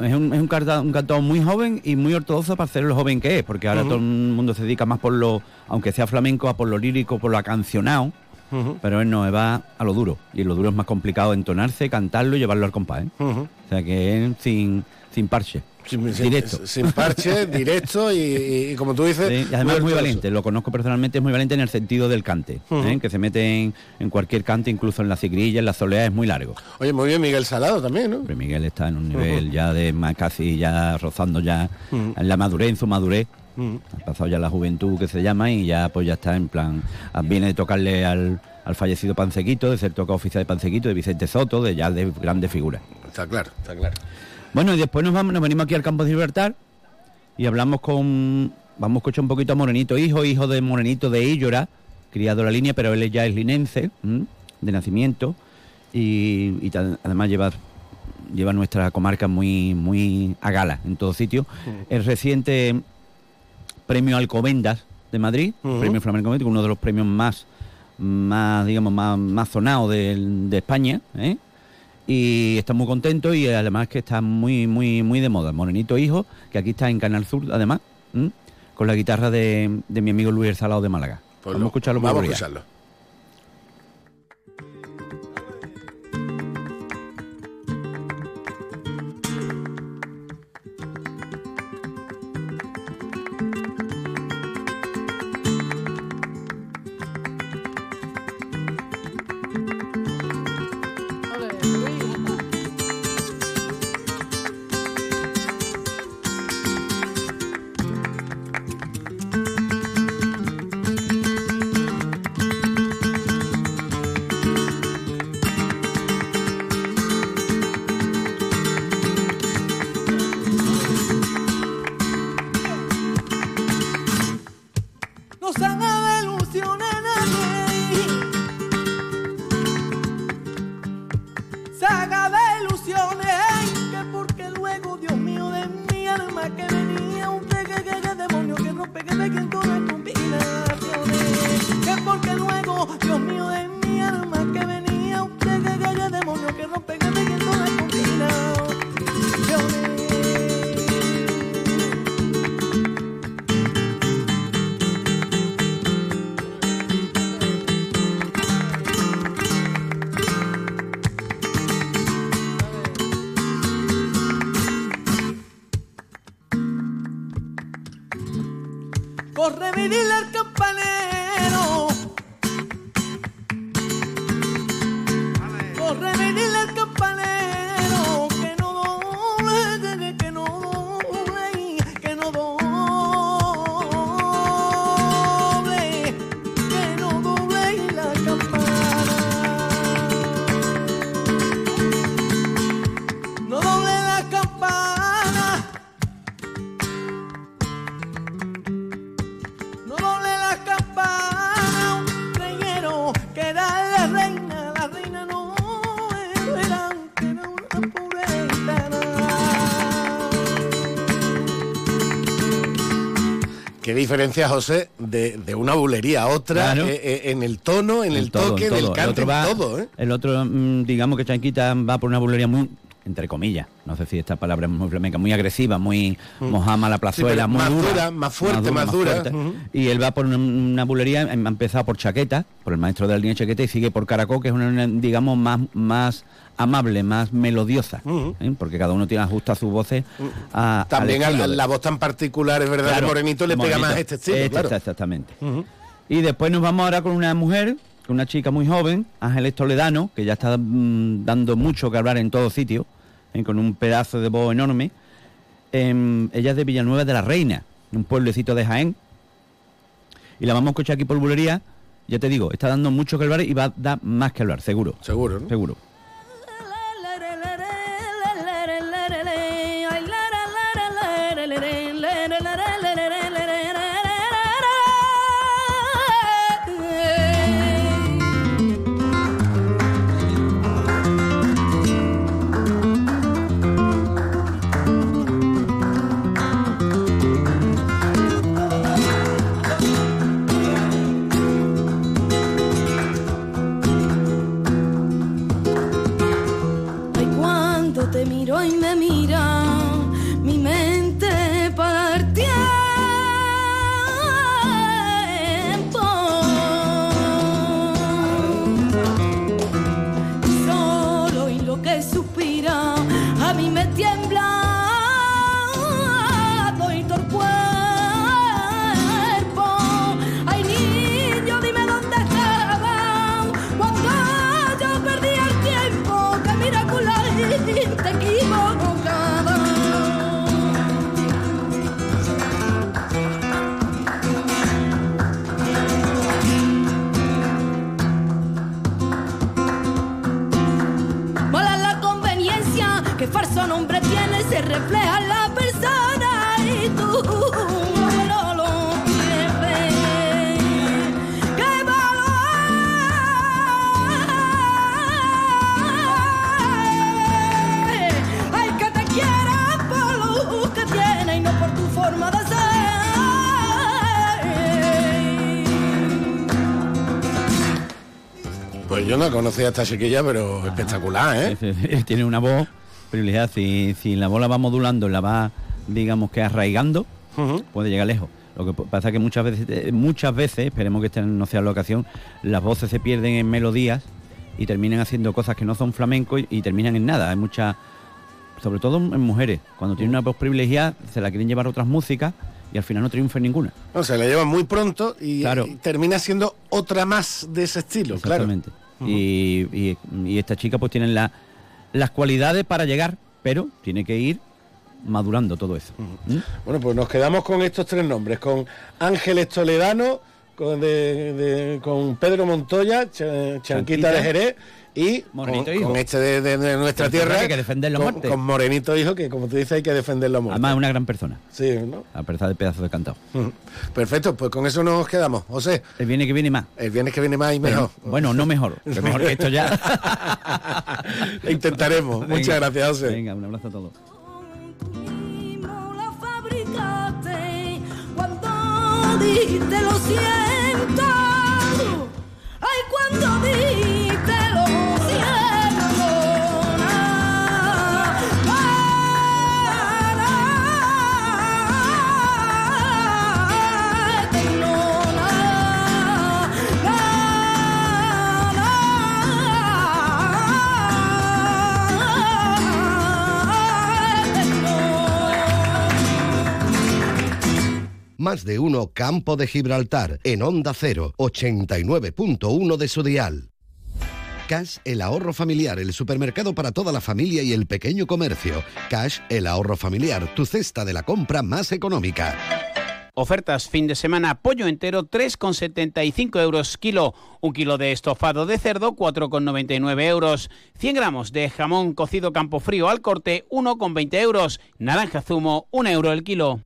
Es un, es un, cantón muy joven y muy ortodoxo para ser lo joven que es, porque ahora todo el mundo se dedica más por lo, aunque sea flamenco, a por lo lírico, por lo acancionado, pero él no, él va a lo duro, y lo duro es más complicado entonarse, cantarlo y llevarlo al compás, ¿eh? O sea que es sin, sin parche, Sin, directo. Sin parche, directo y, como tú dices. Sí, y además es muy valiente, lo conozco personalmente, es muy valiente en el sentido del cante. ¿eh? que se mete en, en cualquier cante, incluso en la cigrilla, en la soleá, es muy largo. Oye, muy bien, Miguel Salado también, ¿no? Pero Miguel está en un nivel ya de más casi ya rozando ya en la madurez, en su madurez. Ha pasado ya la juventud que se llama y ya pues ya está en plan, ah, viene de tocarle al, al fallecido Pancequito, de ser tocado oficial de Pancequito, de Vicente Soto, de ya de grandes figuras. Está claro, está claro. Bueno, y después nos vamos, nos venimos aquí al campo de Gibraltar y hablamos con, vamos a escuchar un poquito a Morenito Hijo, hijo de Morenito de Illora, criado la línea, pero él ya es linense, ¿m? de nacimiento, y, y además lleva, lleva nuestra comarca muy, muy a gala en todo sitio. El reciente premio Alcobendas de Madrid, Ujú. premio Flamenco uno de los premios más, más digamos, más, más sonados del- de, España, ¿eh? Y está muy contento y además que está muy muy muy de moda Morenito Hijo que aquí está en Canal Sur además ¿m? con la guitarra de, de mi amigo Luis Salado de Málaga Pues vamos lo- a escucharlo Vamos a escucharlo. ¿Qué diferencia, José, de, de una bulería a otra Claro. eh, eh, en el tono, en el, todo, toque, en el todo. cante, otro en va- todo, ¿eh? El otro, mm, digamos que Chanquita va por una bulería muy, entre comillas, no sé si esta palabra es muy flamenca, muy agresiva, muy Mm. mojama la plazuela, muy más dura, dura, más fuerte, más dura. fuerte. Y él va por una, una bulería, em, ha empezado por Chaqueta, por el maestro de la línea Chaqueta, y sigue por Caracol, que es una, una, digamos, más, más amable, más melodiosa, ¿eh? porque cada uno tiene ajusta sus voces a, También a la, la voz tan particular, es verdad, de Claro, Morenito le pega más este estilo, Este, claro. Exactamente. Y después nos vamos ahora con una mujer, con una chica muy joven, Ángeles Toledano, que ya está mm, dando mucho que hablar en todo sitio, eh, con un pedazo de voz enorme. Em, ella es de Villanueva de la Reina, un pueblecito de Jaén. Y la vamos a escuchar aquí por bulería. Ya te digo, está dando mucho que hablar y va a dar más que hablar, seguro. Seguro, ¿no? Seguro. Pues yo no conocía a esta chiquilla, pero espectacular, ¿eh? Tiene una voz privilegiada. Si, si la voz la va modulando, la va, digamos que arraigando, puede llegar lejos. Lo que pasa es que muchas veces, eh, muchas veces, esperemos que esta no sea la ocasión, las voces se pierden en melodías y terminan haciendo cosas que no son flamenco y, y terminan en nada. Hay muchas, sobre todo en mujeres, cuando tienen una voz privilegiada, se la quieren llevar a otras músicas y al final no triunfa en ninguna. No, se la llevan muy pronto y, Claro. y termina siendo otra más de ese estilo, Exactamente. Y, y- y esta chica pues tiene la- las cualidades para llegar, pero tiene que ir madurando todo eso. ¿Mm? Bueno, pues nos quedamos con estos tres nombres, con Ángeles Toledano, con, de- de- con Pedro Montoya, Ch- Chanquita, Chanquita. de Jerez y con, Morenito Hijo. con este de, de- de nuestra Pero tierra, hay que defenderlo a con, muerte. con Morenito Hijo, que como tú dices hay que defenderlo a muerte. Además es una gran persona, Sí, ¿no? a pesar de pedazo de cantado. Perfecto, pues con eso nos quedamos, José. El viene que viene más. El viernes que viene más y mejor. Pero, bueno, no mejor, que mejor que esto ya. Lo intentaremos. Muchas gracias, José. Venga, un abrazo a todos. la fabricaste cuando dijiste lo siento. Ay, cuando dijiste Más de uno Campo de Gibraltar en Onda 0, 89.1 de su dial. Cash, el ahorro familiar, el supermercado para toda la familia y el pequeño comercio. Cash, el ahorro familiar, tu cesta de la compra más económica. Ofertas fin de semana, pollo entero 3,75 euros kilo, un kilo de estofado de cerdo 4,99 euros, 100 gramos de jamón cocido campo frío al corte 1,20 euros, naranja zumo 1 euro el kilo.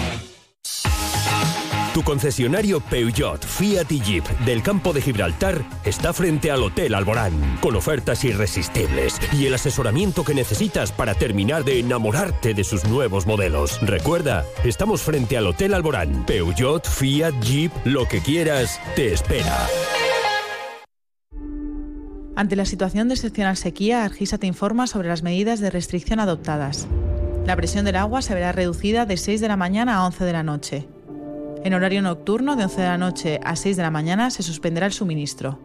Tu concesionario Peugeot, Fiat Jeep del campo de Gibraltar está frente al Hotel Alborán, con ofertas irresistibles y el asesoramiento que necesitas para terminar de enamorarte de sus nuevos modelos. Recuerda, estamos frente al Hotel Alborán. Peugeot, Fiat, Jeep, lo que quieras, te espera. Ante la situación de excepcional sequía, Argisa te informa sobre las medidas de restricción adoptadas. La presión del agua se verá reducida de 6 de la mañana a 11 de la noche. En horario nocturno, de 11 de la noche a 6 de la mañana, se suspenderá el suministro.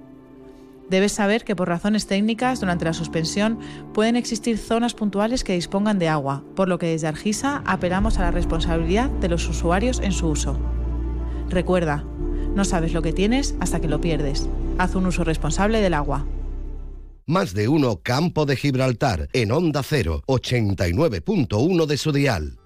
Debes saber que por razones técnicas, durante la suspensión, pueden existir zonas puntuales que dispongan de agua, por lo que desde Argisa apelamos a la responsabilidad de los usuarios en su uso. Recuerda, no sabes lo que tienes hasta que lo pierdes. Haz un uso responsable del agua. Más de uno Campo de Gibraltar en Onda 0, 89.1 de su dial.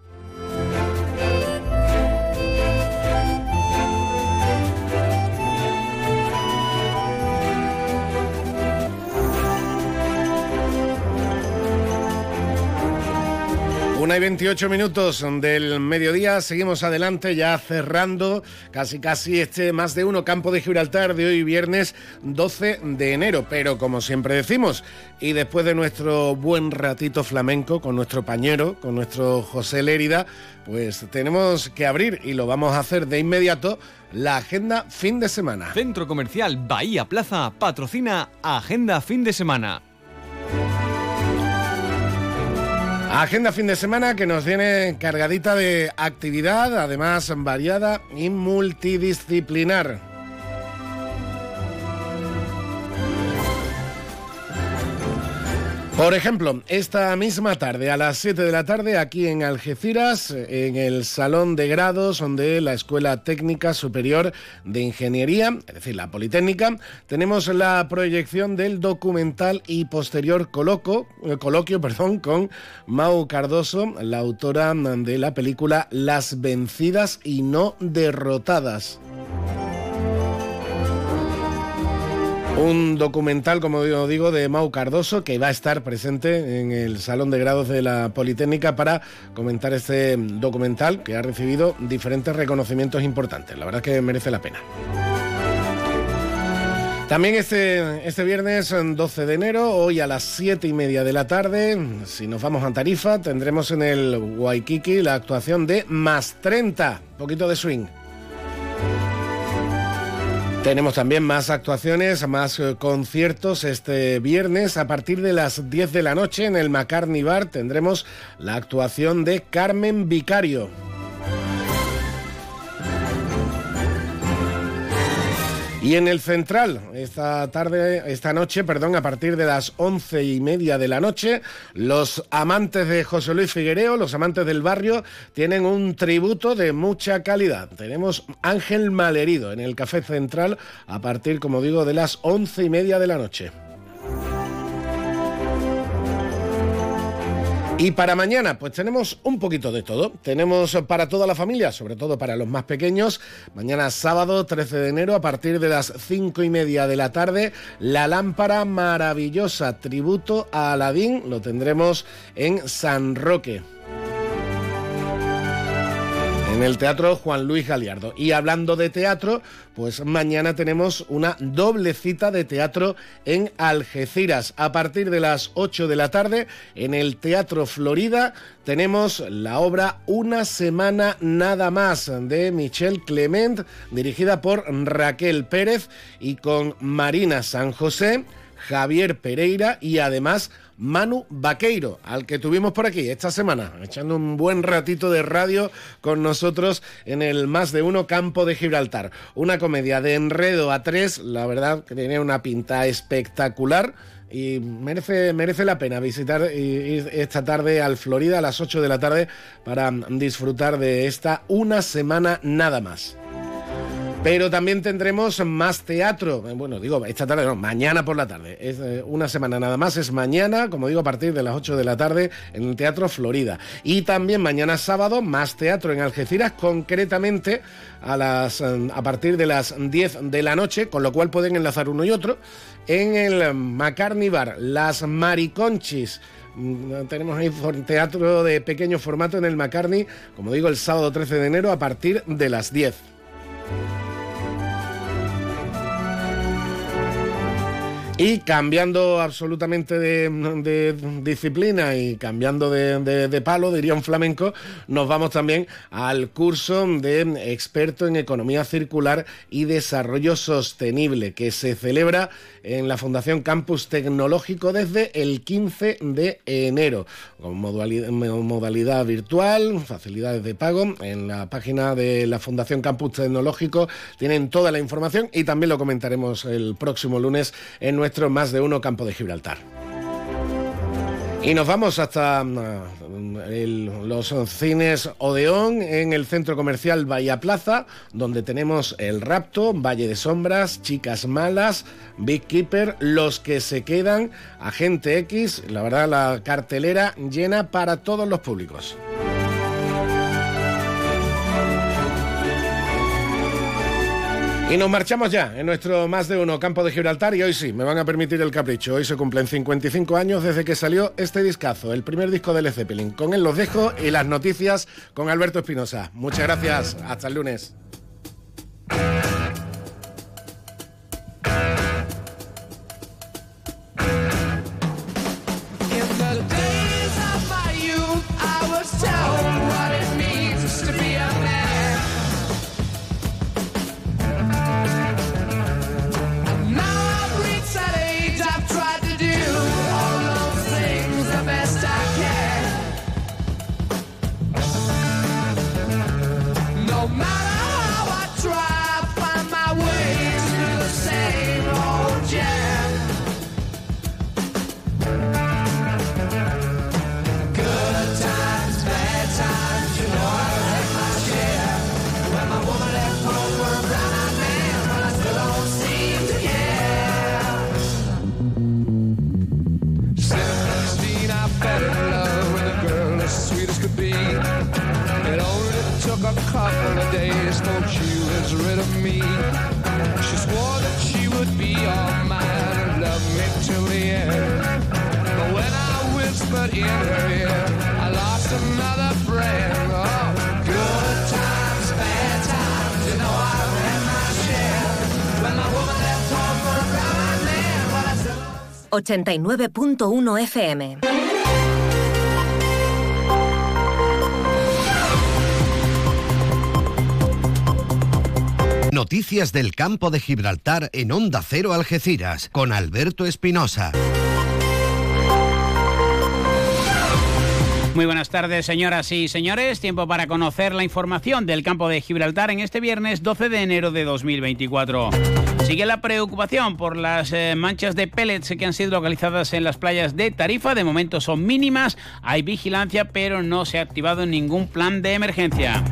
Una y 28 minutos del mediodía, seguimos adelante ya cerrando casi casi este más de uno campo de Gibraltar de hoy viernes 12 de enero, pero como siempre decimos, y después de nuestro buen ratito flamenco con nuestro pañero, con nuestro José Lérida, pues tenemos que abrir y lo vamos a hacer de inmediato la agenda fin de semana. Centro Comercial Bahía Plaza patrocina Agenda Fin de Semana. Agenda fin de semana que nos viene cargadita de actividad, además variada y multidisciplinar. Por ejemplo, esta misma tarde, a las 7 de la tarde, aquí en Algeciras, en el Salón de Grados de la Escuela Técnica Superior de Ingeniería, es decir, la Politécnica, tenemos la proyección del documental y posterior coloco, eh, coloquio perdón, con Mau Cardoso, la autora de la película Las vencidas y no derrotadas. Un documental, como digo, de Mau Cardoso, que va a estar presente en el Salón de Grados de la Politécnica para comentar este documental que ha recibido diferentes reconocimientos importantes. La verdad es que merece la pena. También este, este viernes 12 de enero, hoy a las 7 y media de la tarde, si nos vamos a Tarifa, tendremos en el Waikiki la actuación de Más 30, poquito de swing. Tenemos también más actuaciones, más eh, conciertos este viernes a partir de las 10 de la noche en el McCartney Bar tendremos la actuación de Carmen Vicario. Y en el central, esta tarde, esta noche, perdón, a partir de las once y media de la noche, los amantes de José Luis Figuereo, los amantes del barrio, tienen un tributo de mucha calidad. Tenemos Ángel Malherido en el Café Central a partir, como digo, de las once y media de la noche. Y para mañana, pues tenemos un poquito de todo. Tenemos para toda la familia, sobre todo para los más pequeños. Mañana sábado 13 de enero, a partir de las 5 y media de la tarde, la lámpara maravillosa, tributo a Aladín, lo tendremos en San Roque en el Teatro Juan Luis Galiardo. Y hablando de teatro, pues mañana tenemos una doble cita de teatro en Algeciras. A partir de las 8 de la tarde, en el Teatro Florida, tenemos la obra Una semana nada más de Michelle Clement, dirigida por Raquel Pérez y con Marina San José. Javier Pereira y además Manu Vaqueiro, al que tuvimos por aquí esta semana, echando un buen ratito de radio con nosotros en el Más de Uno Campo de Gibraltar. Una comedia de enredo a tres, la verdad que tiene una pinta espectacular y merece, merece la pena visitar esta tarde al Florida a las 8 de la tarde para disfrutar de esta una semana nada más. Pero también tendremos más teatro. Eh, bueno, digo, esta tarde no, mañana por la tarde. Es eh, una semana nada más, es mañana, como digo, a partir de las 8 de la tarde en el Teatro Florida. Y también mañana sábado, más teatro en Algeciras, concretamente a, las, eh, a partir de las 10 de la noche, con lo cual pueden enlazar uno y otro, en el McCartney Bar, Las Mariconchis. Mm, tenemos ahí teatro de pequeño formato en el McCartney, como digo, el sábado 13 de enero a partir de las 10. Y cambiando absolutamente de, disciplina y cambiando de, palo, diría un flamenco, nos vamos también al curso de experto en economía circular y desarrollo sostenible que se celebra en la Fundación Campus Tecnológico desde el 15 de enero, con modalidad, modalidad virtual, facilidades de pago. En la página de la Fundación Campus Tecnológico tienen toda la información y también lo comentaremos el próximo lunes en más de uno campo de Gibraltar. Y nos vamos hasta mm, los cines Odeón en el centro comercial Bahía Plaza, donde tenemos El Rapto, Valle de Sombras, Chicas Malas, Big Keeper, Los que se quedan, Agente X, la verdad la cartelera llena para todos los públicos. Y nos marchamos ya en nuestro más de uno campo de Gibraltar y hoy sí, me van a permitir el capricho. Hoy se cumplen 55 años desde que salió este discazo, el primer disco de Led Zeppelin. Con él los dejo y las noticias con Alberto Espinosa. Muchas gracias, hasta el lunes. 89.1 FM. Noticias del campo de Gibraltar en Onda Cero Algeciras con Alberto Espinosa. Muy buenas tardes, señoras y señores. Tiempo para conocer la información del campo de Gibraltar en este viernes 12 de enero de 2024. Sigue la preocupación por las eh, manchas de pellets que han sido localizadas en las playas de Tarifa. De momento son mínimas, hay vigilancia, pero no se ha activado ningún plan de emergencia.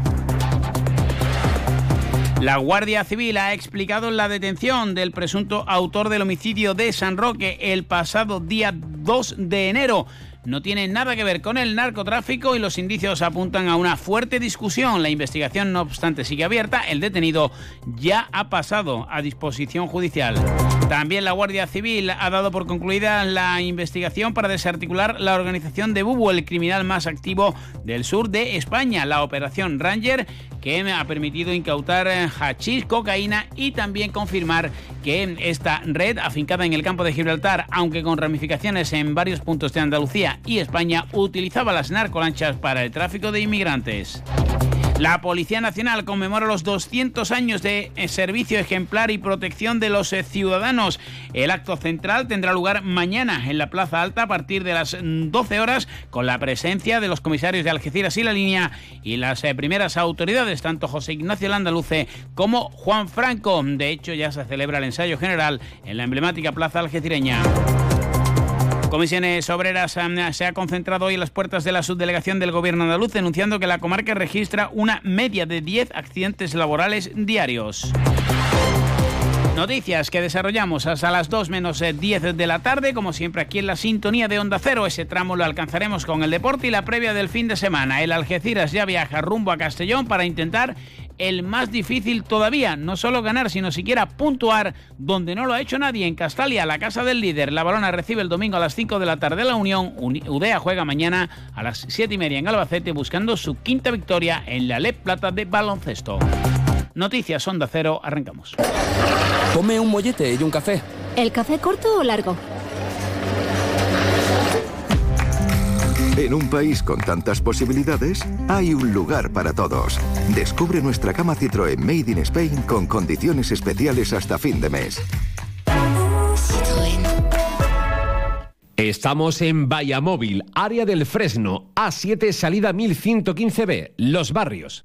La Guardia Civil ha explicado la detención del presunto autor del homicidio de San Roque el pasado día 2 de enero. No tiene nada que ver con el narcotráfico y los indicios apuntan a una fuerte discusión. La investigación, no obstante, sigue abierta. El detenido ya ha pasado a disposición judicial. También la Guardia Civil ha dado por concluida la investigación para desarticular la organización de Bubu, el criminal más activo del sur de España. La operación Ranger que ha permitido incautar eh, hachís, cocaína y también confirmar que esta red, afincada en el campo de Gibraltar, aunque con ramificaciones en varios puntos de Andalucía y España, utilizaba las narcolanchas para el tráfico de inmigrantes. La Policía Nacional conmemora los 200 años de eh, servicio ejemplar y protección de los eh, ciudadanos. El acto central tendrá lugar mañana en la Plaza Alta a partir de las mm, 12 horas con la presencia de los comisarios de Algeciras y La Línea y las eh, primeras autoridades, tanto José Ignacio Landaluce como Juan Franco. De hecho, ya se celebra el ensayo general en la emblemática Plaza Algecireña. Comisiones Obreras eh, se ha concentrado hoy en las puertas de la subdelegación del Gobierno andaluz denunciando que la comarca registra una media de 10 accidentes laborales diarios. Noticias que desarrollamos hasta las 2 menos eh, 10 de la tarde, como siempre aquí en la sintonía de Onda Cero. Ese tramo lo alcanzaremos con el deporte y la previa del fin de semana. El Algeciras ya viaja rumbo a Castellón para intentar el más difícil todavía, no solo ganar, sino siquiera puntuar donde no lo ha hecho nadie, en Castalia, la casa del líder. La balona recibe el domingo a las 5 de la tarde la Unión, Uni- Udea juega mañana a las 7 y media en Albacete buscando su quinta victoria en la LEP Plata de baloncesto. Noticias Onda Cero, arrancamos. Tome un mollete y un café. ¿El café corto o largo? En un país con tantas posibilidades, hay un lugar para todos. Descubre nuestra cama Citroën Made in Spain con condiciones especiales hasta fin de mes. Estamos en Vallamóvil, área del Fresno, A7, salida 1115B, Los Barrios.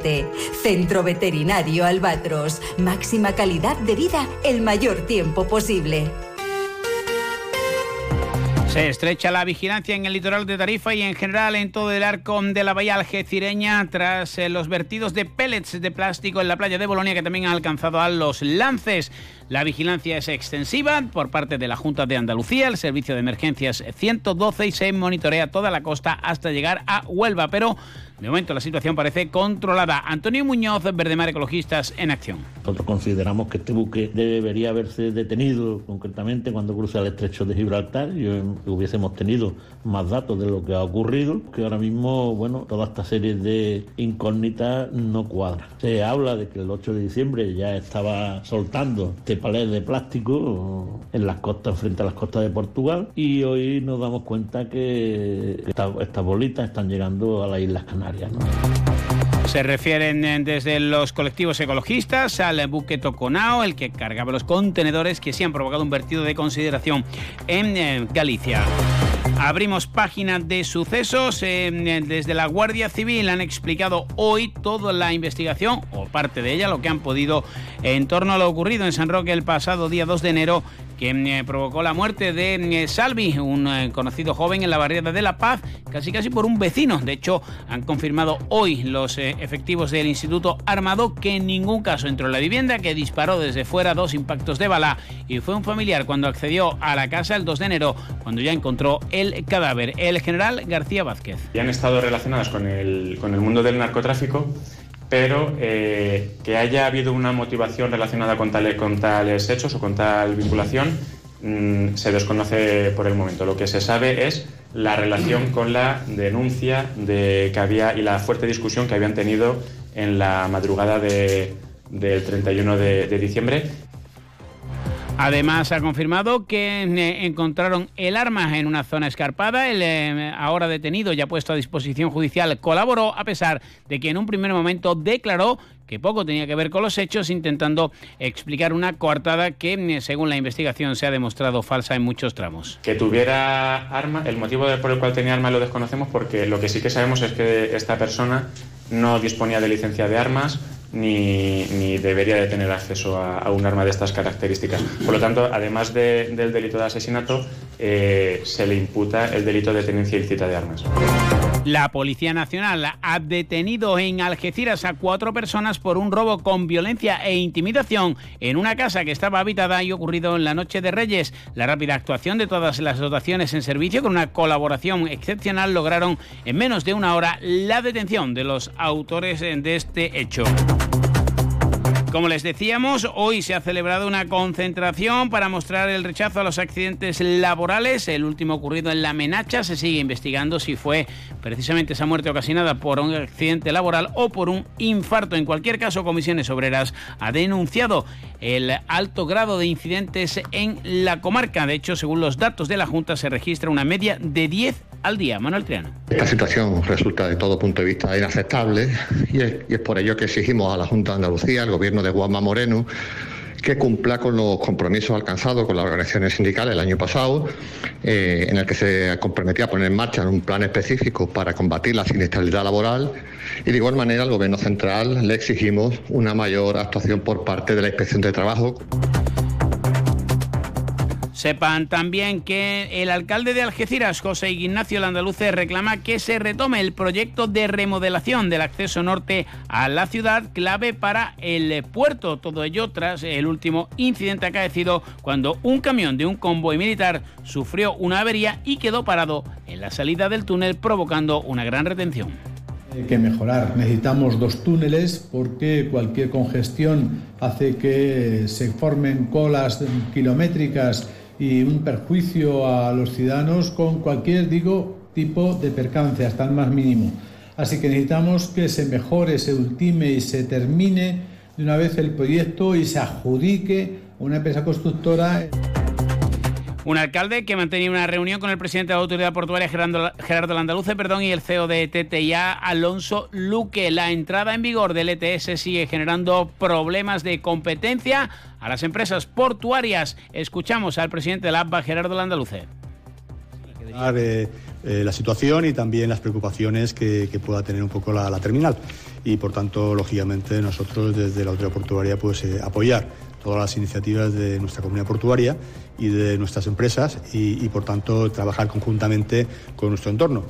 Centro Veterinario Albatros. Máxima calidad de vida el mayor tiempo posible. Se estrecha la vigilancia en el litoral de Tarifa y en general en todo el arco de la bahía algecireña tras eh, los vertidos de pellets de plástico en la playa de Bolonia que también han alcanzado a los lances. La vigilancia es extensiva por parte de la Junta de Andalucía, el Servicio de Emergencias 112 y se monitorea toda la costa hasta llegar a Huelva, pero de momento la situación parece controlada. Antonio Muñoz, Verdemar Ecologistas, en acción. Nosotros consideramos que este buque debería haberse detenido concretamente cuando cruza el estrecho de Gibraltar y hubiésemos tenido más datos de lo que ha ocurrido, que ahora mismo, bueno, toda esta serie de incógnitas no cuadra. Se habla de que el 8 de diciembre ya estaba soltando este palé de plástico en las costas, frente a las costas de Portugal, y hoy nos damos cuenta que estas bolitas están llegando a las Islas Canarias. Se refieren eh, desde los colectivos ecologistas al buque Toconao, el que cargaba los contenedores que sí han provocado un vertido de consideración en eh, Galicia. Abrimos página de sucesos. Eh, desde la Guardia Civil han explicado hoy toda la investigación, o parte de ella, lo que han podido en torno a lo ocurrido en San Roque el pasado día 2 de enero que eh, provocó la muerte de eh, Salvi, un eh, conocido joven en la barriada de La Paz, casi casi por un vecino. De hecho, han confirmado hoy los efectivos del Instituto Armado que en ningún caso entró en la vivienda, que disparó desde fuera dos impactos de bala y fue un familiar cuando accedió a la casa el 2 de enero, cuando ya encontró el cadáver. El general García Vázquez. Ya han estado relacionados con el, con el mundo del narcotráfico pero eh, que haya habido una motivación relacionada con, tales hechos o con tal vinculación mm, se desconoce por el momento. Lo que se sabe es la relación con la denuncia de que había y la fuerte discusión que habían tenido en la madrugada del 31 de diciembre Además, ha confirmado que eh, encontraron el arma en una zona escarpada. El eh, ahora detenido, ya puesto a disposición judicial, colaboró a pesar de que en un primer momento declaró que poco tenía que ver con los hechos, intentando explicar una coartada que, eh, según la investigación, se ha demostrado falsa en muchos tramos. Que tuviera arma, el motivo por el cual tenía arma lo desconocemos porque lo que sí que sabemos es que esta persona no disponía de licencia de armas, ni, debería de tener acceso a, un arma de estas características. Por lo tanto, además del delito de asesinato, eh, se le imputa el delito de tenencia ilícita de armas. La Policía Nacional ha detenido en Algeciras a cuatro personas por un robo con violencia e intimidación en una casa que estaba habitada y ocurrido en la noche de Reyes. La rápida actuación de todas las dotaciones en servicio con una colaboración excepcional lograron en menos de una hora la detención de los autores de este hecho. Como les decíamos, hoy se ha celebrado una concentración para mostrar el rechazo a los accidentes laborales. El último ocurrido en La Menacha se sigue investigando si fue precisamente esa muerte ocasionada por un accidente laboral o por un infarto. En cualquier caso, Comisiones Obreras ha denunciado el alto grado de incidentes en la comarca. De hecho, según los datos de la Junta, se registra una media de 10 al día. Manuel Triano. Esta situación resulta de todo punto de vista inaceptable y es, por ello que exigimos a la Junta de Andalucía, al gobierno de Guama Moreno, que cumpla con los compromisos alcanzados con las organizaciones sindicales el año pasado, eh, en el que se comprometía a poner en marcha un plan específico para combatir la siniestralidad laboral y de igual manera al Gobierno central le exigimos una mayor actuación por parte de la Inspección de Trabajo. Sepan también que el alcalde de Algeciras, José Ignacio Landaluce, reclama que se retome el proyecto de remodelación del acceso norte a la ciudad, clave para el puerto. Todo ello tras el último incidente acaecido cuando un camión de un convoy militar sufrió una avería y quedó parado en la salida del túnel, provocando una gran retención. Hay que mejorar. Necesitamos dos túneles porque cualquier congestión hace que se formen colas kilométricas y un perjuicio a los ciudadanos con cualquier, digo, tipo de percance, hasta el más mínimo. Así que necesitamos que se mejore, se ultime y se termine de una vez el proyecto y se adjudique una empresa constructora. Un alcalde que mantenía una reunión con el presidente de la autoridad portuaria Gerardo, Gerardo Landaluce perdón, y el CEO de TTIA Alonso Luque. La entrada en vigor del ETS sigue generando problemas de competencia a las empresas portuarias. Escuchamos al presidente de la APA, Gerardo Landaluce. Eh, la situación y también las preocupaciones que, pueda tener un poco la, la, terminal. Y por tanto, lógicamente, nosotros desde la autoridad portuaria pues eh, apoyar todas las iniciativas de nuestra comunidad portuaria y de nuestras empresas y, y por tanto trabajar conjuntamente con nuestro entorno.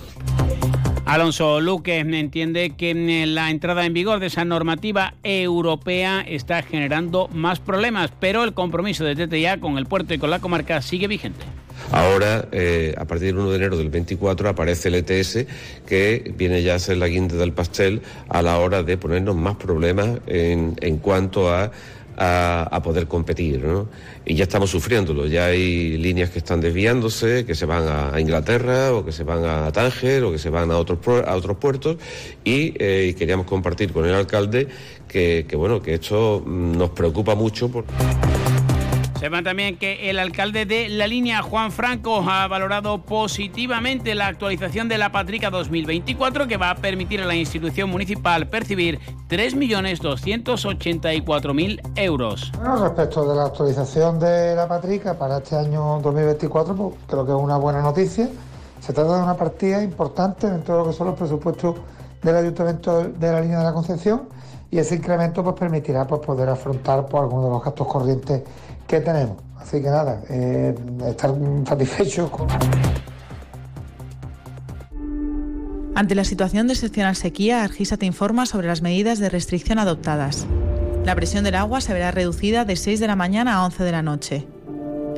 Alonso Luque entiende que la entrada en vigor de esa normativa europea está generando más problemas, pero el compromiso de TTIA con el puerto y con la comarca sigue vigente. Ahora, eh, a partir del 1 de enero del 24, aparece el ETS, que viene ya a ser la guinda del pastel a la hora de ponernos más problemas en, en cuanto a a, poder competir. ¿no? Y ya estamos sufriéndolo, ya hay líneas que están desviándose, que se van a, Inglaterra o que se van a Tánger o que se van a otros, a otros puertos y, eh, y queríamos compartir con el alcalde que, que, bueno, que esto nos preocupa mucho. Por... Sepan también que el alcalde de la línea, Juan Franco, ha valorado positivamente la actualización de la Patrica 2024 que va a permitir a la institución municipal percibir 3.284.000 euros. Bueno, respecto de la actualización de la Patrica para este año 2024, pues creo que es una buena noticia. Se trata de una partida importante dentro de lo que son los presupuestos del Ayuntamiento de la línea de la Concepción y ese incremento pues permitirá pues, poder afrontar pues, algunos de los gastos corrientes que tenemos. Así que nada, eh, estar satisfechos con... Ante la situación de excepcional sequía, Argisa te informa sobre las medidas de restricción adoptadas. La presión del agua se verá reducida de 6 de la mañana a 11 de la noche.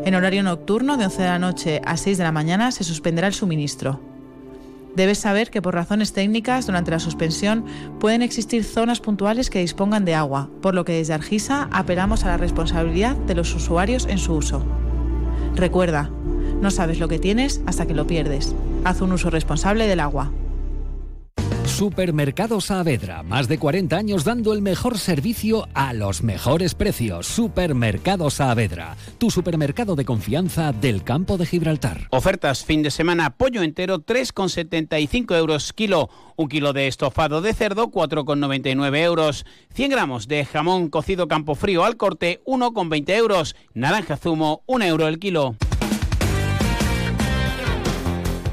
En horario nocturno, de 11 de la noche a 6 de la mañana, se suspenderá el suministro. Debes saber que por razones técnicas, durante la suspensión, pueden existir zonas puntuales que dispongan de agua, por lo que desde Argisa apelamos a la responsabilidad de los usuarios en su uso. Recuerda, no sabes lo que tienes hasta que lo pierdes. Haz un uso responsable del agua. Supermercado Saavedra, más de 40 años dando el mejor servicio a los mejores precios. Supermercado Saavedra, tu supermercado de confianza del campo de Gibraltar. Ofertas fin de semana, pollo entero 3,75 euros kilo, un kilo de estofado de cerdo 4,99 euros, 100 gramos de jamón cocido campo frío al corte 1,20 euros, naranja zumo 1 euro el kilo.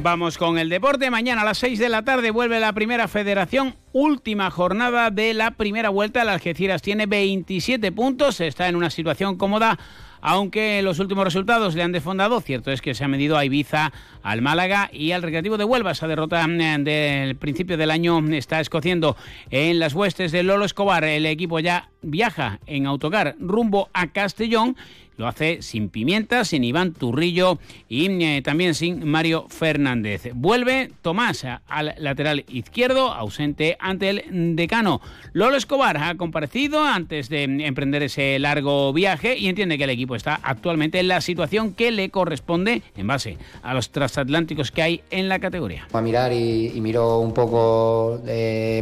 Vamos con el deporte. Mañana a las 6 de la tarde vuelve la primera federación. Última jornada de la primera vuelta. El Algeciras tiene 27 puntos. Está en una situación cómoda. Aunque los últimos resultados le han desfondado, cierto es que se ha medido a Ibiza, al Málaga y al Recreativo de Huelva. Esa derrota del principio del año está escociendo en las huestes de Lolo Escobar. El equipo ya viaja en autocar rumbo a Castellón lo hace sin Pimienta, sin Iván Turrillo y eh, también sin Mario Fernández. Vuelve Tomás al lateral izquierdo, ausente ante el decano. Lolo Escobar ha comparecido antes de emprender ese largo viaje y entiende que el equipo está actualmente en la situación que le corresponde en base a los transatlánticos que hay en la categoría. A mirar y, miro un poco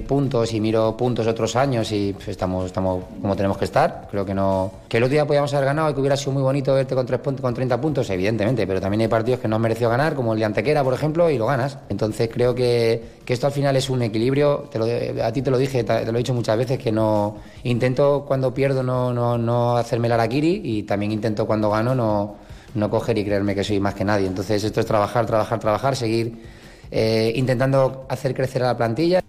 puntos y miro puntos otros años y pues, estamos, estamos como tenemos que estar. Creo que no que el otro día podíamos haber ganado y que hubiera sido muy bonito verte con, tres con 30 puntos, evidentemente, pero también hay partidos que no han merecido ganar, como el de Antequera, por ejemplo, y lo ganas. Entonces creo que, esto al final es un equilibrio, te lo, a ti te lo dije, te, te, lo he dicho muchas veces, que no intento cuando pierdo no, no, no hacerme la araquiri y también intento cuando gano no, no coger y creerme que soy más que nadie. Entonces esto es trabajar, trabajar, trabajar, seguir eh, intentando hacer crecer a la plantilla.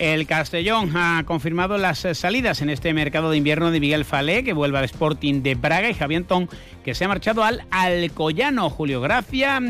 El Castellón ha confirmado las salidas en este mercado de invierno de Miguel Falé, que vuelve al Sporting de Braga, y Javier Antón, que se ha marchado al Alcoyano. Julio Gracia,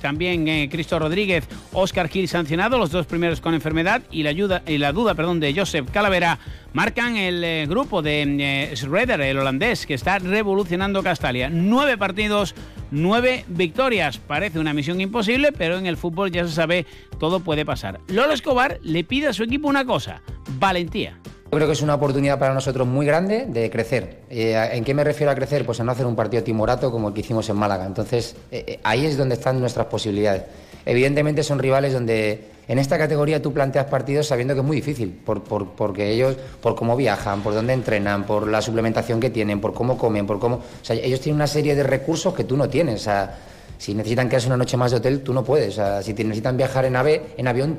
también eh, Cristo Rodríguez, Oscar Gil sancionado, los dos primeros con enfermedad, y la, ayuda, y la duda perdón, de Joseph Calavera marcan el eh, grupo de eh, Schroeder, el holandés, que está revolucionando Castalia. Nueve partidos, nueve victorias. Parece una misión imposible, pero en el fútbol ya se sabe, todo puede pasar. Lolo Escobar le pide a su equipo una cosa, valentía. Yo creo que es una oportunidad para nosotros muy grande de crecer. Eh, ¿En qué me refiero a crecer? Pues a no hacer un partido timorato como el que hicimos en Málaga. Entonces, eh, ahí es donde están nuestras posibilidades. Evidentemente son rivales donde En esta categoría tú planteas partidos sabiendo que es muy difícil, por- porque ellos, por cómo viajan, por dónde entrenan, por la suplementación que tienen, por cómo comen, por cómo... O sea, ellos tienen una serie de recursos que tú no tienes. O sea, si necesitan quedarse una noche más de hotel, tú no puedes. Si te necesitan viajar en, ave, en avión,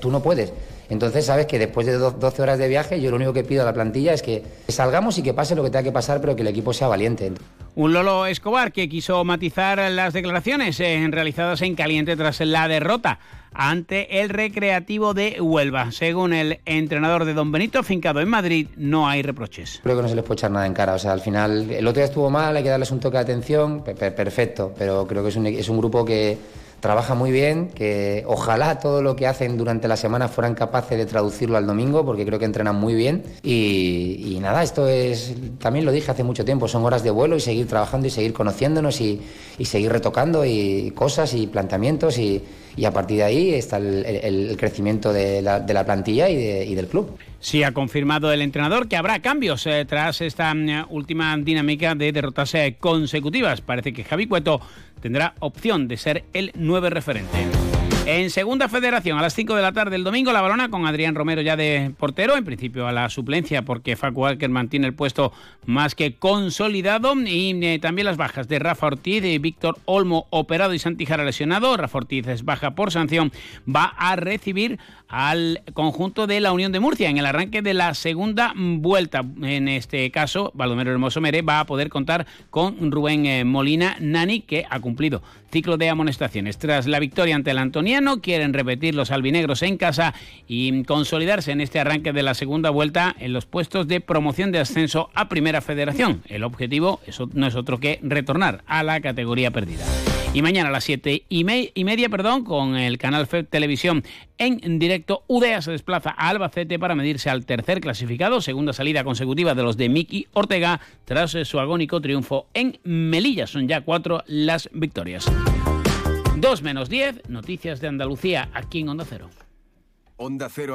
tú no puedes. Entonces, sabes que después de do- 12 horas de viaje, yo lo único que pido a la plantilla es que salgamos y que pase lo que tenga que pasar, pero que el equipo sea valiente. Un Lolo Escobar que quiso matizar las declaraciones eh, realizadas en caliente tras la derrota ante el Recreativo de Huelva. Según el entrenador de Don Benito, fincado en Madrid, no hay reproches. Creo que no se les puede echar nada en cara. O sea, al final, el otro día estuvo mal, hay que darles un toque de atención, pe- pe- perfecto. Pero creo que es un, es un grupo que trabaja muy bien, que ojalá todo lo que hacen durante la semana fueran capaces de traducirlo al domingo, porque creo que entrenan muy bien. Y, y nada, esto es, también lo dije hace mucho tiempo, son horas de vuelo y seguir trabajando y seguir conociéndonos y, y seguir retocando y cosas y planteamientos y, y a partir de ahí está el, crecimiento de la, plantilla y del club. Sí, ha confirmado el entrenador que habrá cambios eh, tras esta mm, última dinámica de derrotas eh, consecutivas. Parece que Javi Cueto tendrá opción de ser el nueve referente. En segunda federación, a las 5 de la tarde el domingo, la balona con Adrián Romero ya de portero, en principio a la suplencia porque Facu Walker mantiene el puesto más que consolidado y eh, también las bajas de Rafa Ortiz, y Víctor Olmo operado y Santijara lesionado. Rafa Ortiz es baja por sanción, va a recibir al conjunto de la Unión de Murcia en el arranque de la segunda vuelta. En este caso, Baldomero Hermoso Mere va a poder contar con Rubén eh, Molina Nani, que ha cumplido ciclo de amonestaciones. Tras la victoria ante el Antoniano, quieren repetir los albinegros en casa y consolidarse en este arranque de la segunda vuelta en los puestos de promoción de ascenso a Primera Federación. El objetivo no es otro que retornar a la categoría perdida. Y mañana a las 7 y, me- y media, perdón, con el canal FED Televisión en directo, UDEA se desplaza a Albacete para medirse al tercer clasificado, segunda salida consecutiva de los de Miki Ortega, tras eh, su agónico triunfo en Melilla. Son ya cuatro las victorias. 2 menos 10, noticias de Andalucía aquí en Onda Cero. Onda Cero